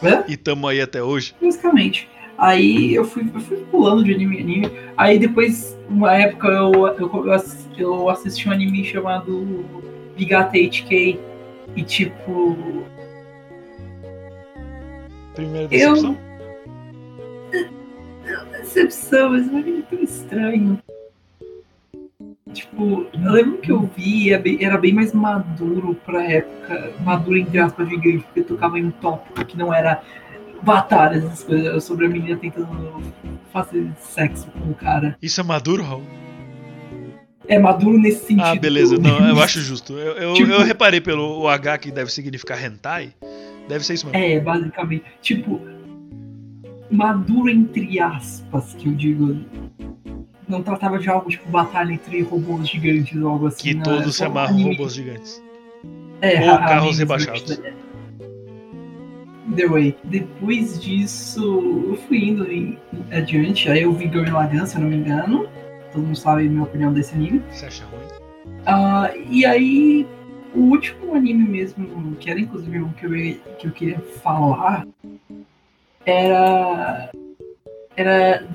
Hã? E tamo aí até hoje. Basicamente. Aí eu fui, eu fui pulando de anime em anime. Aí depois, uma época, eu, eu, eu ass- eu assisti um anime chamado Bigata HK. E tipo. Primeira Eu- decepção. Decepção, mas é um anime tão estranho. Tipo, eu lembro que eu vi, era bem, era bem mais maduro pra época. Maduro entre aspas gigante, porque tocava em um tópico que não era batalhas, essas coisas. Sobre a menina tentando fazer sexo com o cara. Isso é maduro, Raul? É maduro nesse sentido. Ah, beleza. Não, eu acho justo. Eu, eu, Tipo- eu reparei pelo H que deve significar hentai. Deve ser isso mesmo. É, basicamente. Tipo, maduro entre aspas, que eu digo. Não tratava de algo tipo batalha entre robôs gigantes ou algo assim. que não, todos era se amarram robôs gigantes. É, Ou carros rebaixados. divertidos. The Way. Depois disso, eu fui indo em- adiante. Aí eu vi Gurren Lagann, se eu não me engano. Todo mundo sabe a minha opinião desse anime. Você acha ruim? Ah, e aí, o último anime mesmo, que era inclusive um que eu, que eu queria falar, era. Era.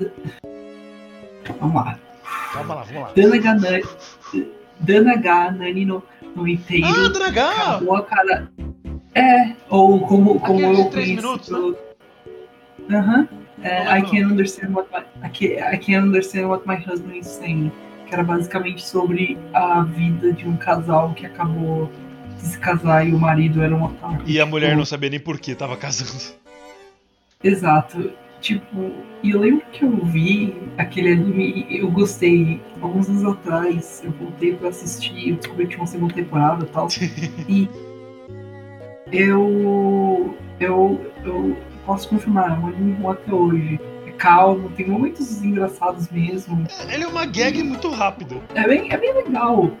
Vamos lá. Calma lá, vamos lá. Danaga Nani, Danaga Nani no, no inteiro. Ah, Dragão! Acabou a cara. É, ou como, como de eu conheço. minutos, pelo- Aham. É, Não I lembro. can understand what my, I can, I can understand what my husband is saying. Que era basicamente sobre a vida de um casal que acabou de se casar e o marido era um otaku. E a mulher Tipo, não sabia nem por que tava casando. Exato. Tipo, e eu lembro que eu vi aquele anime e eu gostei. Alguns anos atrás, eu voltei pra assistir, eu descobri que tinha uma segunda temporada e tal. e eu, eu, eu posso confirmar, é um anime bom até hoje. É calmo, tem momentos engraçados mesmo. Ele é uma gag muito rápida. É bem, é bem legal,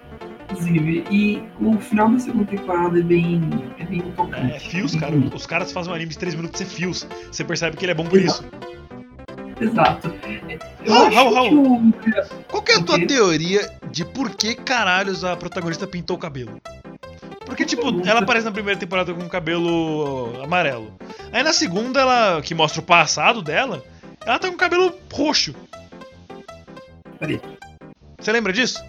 inclusive. E o final da segunda temporada é bem, é bem tocante. É fios, cara. Uhum. Os caras fazem um anime de 3 minutos ser fios. Você percebe que ele é bom por isso. Exato. Eu Raul, Raul, Qual que é a tua teoria de por que caralhos a protagonista pintou o cabelo? Porque, tipo, ela aparece na primeira temporada com o cabelo amarelo. Aí na segunda, ela. que mostra o passado dela, ela tá com o cabelo roxo. Peraí. Você lembra disso?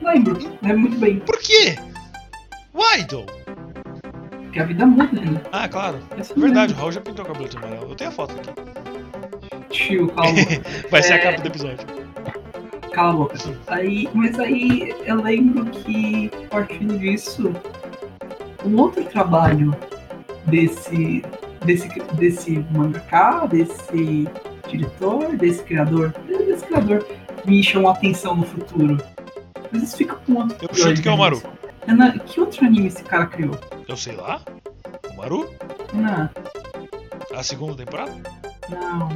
Lembro, lembro muito bem. Por quê? Why though? Porque a vida muda, né? Ah, claro. Essa É verdade, o Raul já pintou o cabelo de amarelo. Eu tenho a foto aqui. Tio, a boca. Vai ser a É. capa do episódio. Cala a boca. Aí, mas aí eu lembro que, partindo disso, um outro trabalho desse, desse, desse mangaka, desse diretor, desse criador, desse criador, me chamou a atenção no futuro. Mas isso fica com outro Eu chuto que é o Maru. Ana, que outro anime esse cara criou? Eu sei lá. O Maru? Não, A segunda temporada? não.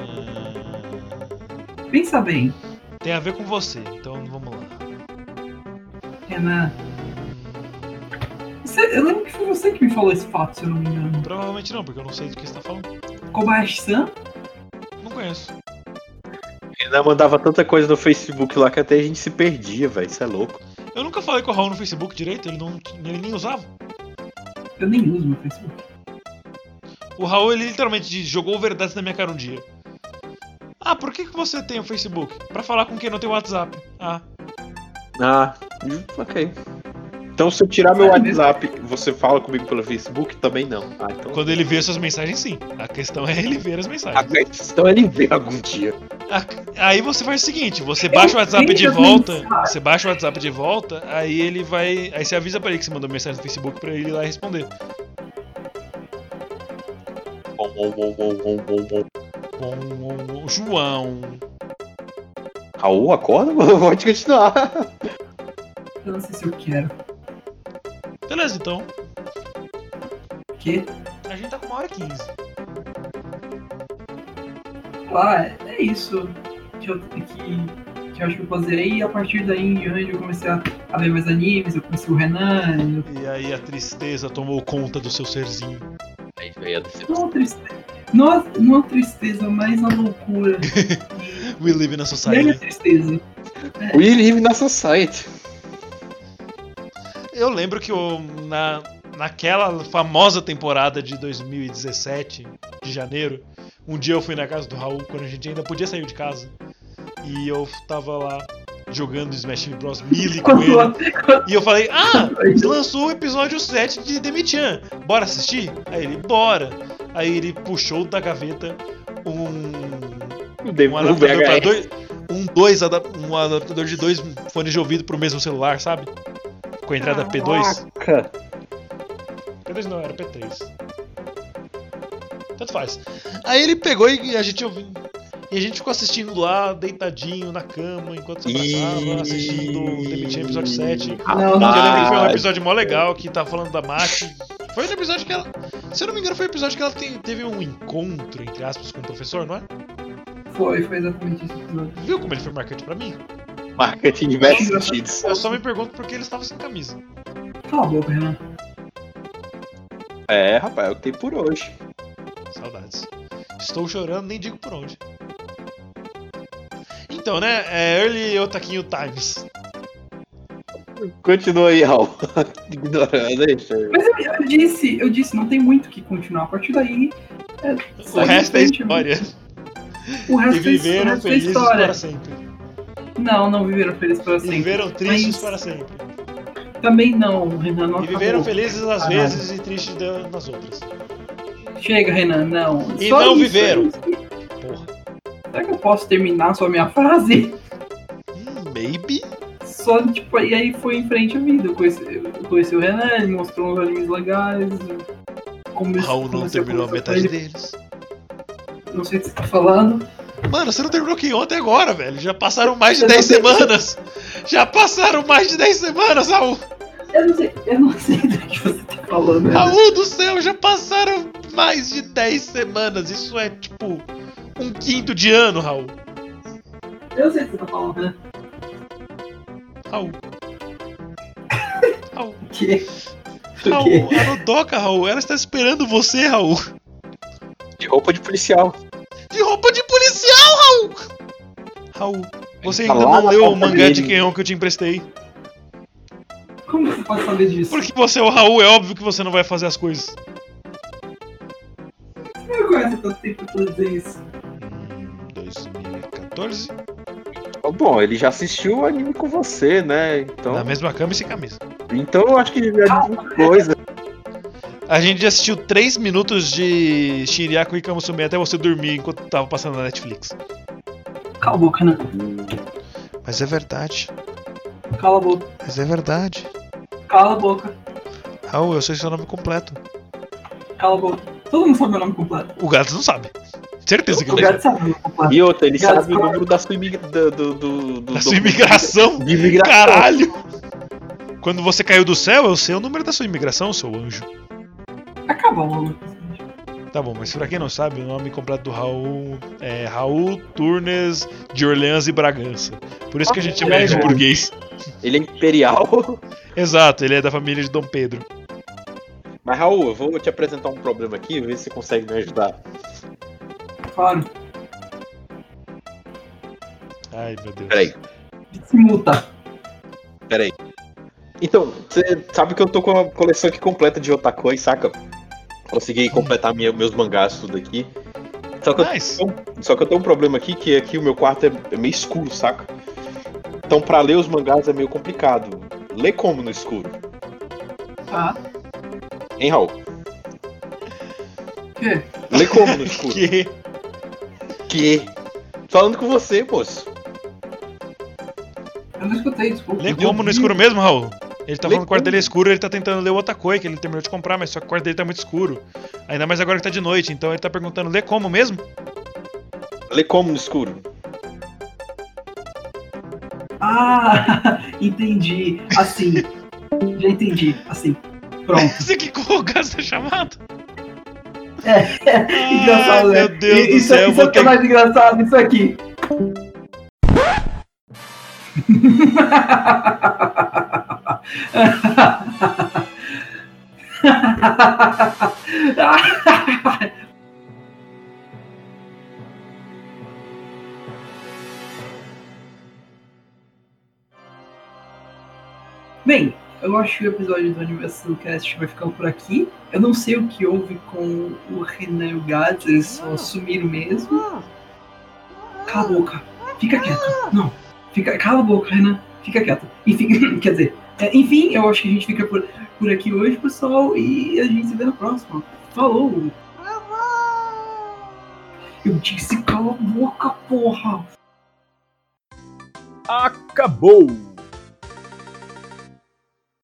Hum, Pensa bem, tem a ver com você, então vamos lá. Renan. Você- eu lembro que foi você que me falou esse fato, se eu não me engano. Provavelmente não, porque eu não sei do que você tá falando. Kobayashi-san? Não conheço. Ainda mandava tanta coisa no Facebook lá que até a gente se perdia, velho. Isso é louco. Eu nunca falei com o Raul no Facebook direito, ele, não, ele nem usava. Eu nem uso meu Facebook. O Raul, ele literalmente jogou verdades na minha cara um dia. Ah, por que, que você tem o Facebook? Pra falar com quem não tem o WhatsApp. Ah, Ah, ok. Então se eu tirar meu? WhatsApp, você fala comigo pelo Facebook? Também não. Ah, então. Quando ele vê suas mensagens, sim. A questão é ele ver as A mensagens. questão é ele ver algum dia. A- Aí você faz o seguinte, você baixa o WhatsApp de volta, você baixa o WhatsApp de volta, aí ele vai, aí você avisa pra ele que você mandou mensagem no Facebook pra ele ir lá responder. Bom, bom, bom, bom, bom, bom, bom, bom. João, Raul, acorda, mano. Pode continuar. Eu não sei se eu quero. beleza então. O quê? A gente tá com uma hora e quinze. Ah, é isso que eu, que, que eu acho que eu fazerei. E a partir daí em diante eu comecei a, a ver mais animes. Eu conheci o Renan. Eu, E aí a tristeza tomou conta do seu serzinho. Aí veio a decepção. não, tristeza, não, a- não a tristeza, mas a loucura. We live in a e aí a society. tristeza. We live na society. Eu lembro que eu, na, naquela famosa temporada de 2017, de janeiro, um dia eu fui na casa do Raul, quando a gente ainda podia sair de casa. E eu tava lá jogando Smash Bros. Melee com ele. E eu falei, ah, lançou o episódio 7 de Demi-chan, bora assistir? Aí ele, bora. Aí ele puxou da gaveta um, um adaptador dois, um, dois um adaptador de dois fones de ouvido pro mesmo celular, sabe? Com a entrada P2. Caraca. P2 não, era P3. Tanto faz. Aí ele pegou e a gente ouviu. E a gente ficou assistindo lá, deitadinho na cama, enquanto se abraçava, Ih. assistindo o The Mitchan episódio 7. Não, Eu não. lembro que foi um episódio mó legal que tava falando da Mati. Foi um episódio que ela. Se eu não me engano, foi um episódio que ela tem- teve um encontro, entre aspas, com o professor, não é? Foi, foi exatamente esse episódio. Viu como ele foi marcante pra mim? Marketing em diversos sentidos. Eu só me pergunto por que ele estava sem camisa. Cala a boca, Renan. É, rapaz, é o que tem por hoje. Saudades. Estou chorando, nem digo por onde. Então, né? É Early Otaquinho Times. Continua aí, Raul. Ignorando, Mas eu, eu disse, eu disse, não tem muito o que continuar. A partir daí. É, O resto é frente, história. O E resto, é- o viveram resto é felizes história. para sempre. Não, não viveram felizes para E sempre. viveram tristes Mas para sempre. Também não, Renan. Não E viveram acabou. felizes às vezes e tristes nas outras. Chega, Renan, não. E Só não isso, viveram. é isso. Porra. Será que eu posso terminar só a minha frase? Maybe? Só, tipo, e aí foi em frente a vida. Eu conheci, eu conheci o Renan, ele mostrou uns animes legais. Come, Raul não comecei terminou a conversar metade deles. Não sei o que você tá falando. Mano, você não terminou que ontem agora, velho. Já passaram mais de Eu 10 não sei. semanas. Já passaram mais de 10 semanas, Raul. Eu não sei, eu não sei do que você tá falando. Renan. Raul do céu, já passaram mais de 10 semanas. Isso é tipo um quinto de ano, Raul. Eu sei o que você tá falando, Renan. Raul. Raul. O quê? O Raul, quê? a Nodoka, Raul, ela está esperando você, Raul. De roupa de policial. De roupa de policial, Raul! Raul, você Tá ainda não leu o mangá dele. de Kenyon que eu te emprestei. Como você pode saber disso? Porque você é o Raul, é óbvio que você não vai fazer as coisas. Não conhece tanto tempo pra dizer isso. Hum, 2014? Bom, ele já assistiu o anime com você, né? Então, Na mesma cama e sem camisa. então eu acho que já diz muita coisa. A gente já assistiu 3 minutos de Shiriako e Kamusume até você dormir enquanto tava passando na Netflix. Cala a boca, Renan. Mas é verdade. Cala a boca. Mas é verdade. Cala a boca. Raul, eu sei seu nome completo. Cala a boca. Todo mundo sabe meu nome completo. O gato não sabe. Certeza que O ele nome completo. E outra, ele sabe o número da sua, imigra... do, do, do, do- Da sua imigração. De imigração. Caralho! Quando você caiu do céu, eu sei o número da sua imigração, seu anjo. Acaba logo. Tá bom, mas pra quem não sabe, o nome completo do Raul é Raul Turnes de Orleans e Bragança. Por isso que a gente chama ele de burguês. Ele é imperial. Exato, ele é da família de Dom Pedro. Mas, Raul, eu vou te apresentar um problema aqui, ver se você consegue me ajudar. Claro. Ai, meu Deus. Peraí, Se muta. peraí. Então, você sabe que eu tô com a coleção aqui completa de otakoi, saca? Consegui completar minha- meus mangás tudo aqui. Só que, eu, Nice. só que eu tenho um problema aqui, que aqui o meu quarto é, é meio escuro, saca? Então pra ler os mangás é meio complicado. Ler como no escuro? Tá. Hein, Raul? O quê? Lê como no escuro? Que? Que? Falando com você, moço. Eu não escutei, desculpa. Lê como no escuro mesmo, Raul? Ele tá Lê falando que o quarto dele é escuro, ele tá tentando ler o Otakoi, que ele terminou de comprar, mas só que o quarto dele tá muito escuro. Ainda mais agora que tá de noite, então ele tá perguntando, lê como mesmo? Lê como no escuro? Ah, entendi. Assim. Já entendi. Assim. Pronto. Você que colocou essa chamada? Engraçado, né? meu Deus E- do isso, céu, Isso vou é o que é ter- mais engraçado, isso aqui. Bem, eu acho que o episódio do Universal Cast vai ficando por aqui. Eu não sei o que houve com o Renan e o Gats, eles só sumiram mesmo. Cala a boca, fica quieto. Não, fica, cala a boca, Renan, fica quieto. Enfim, quer dizer, é, enfim, eu acho que a gente fica por, por aqui hoje, pessoal, e a gente se vê na próxima. Falou! Eu disse cala a boca, porra! Acabou!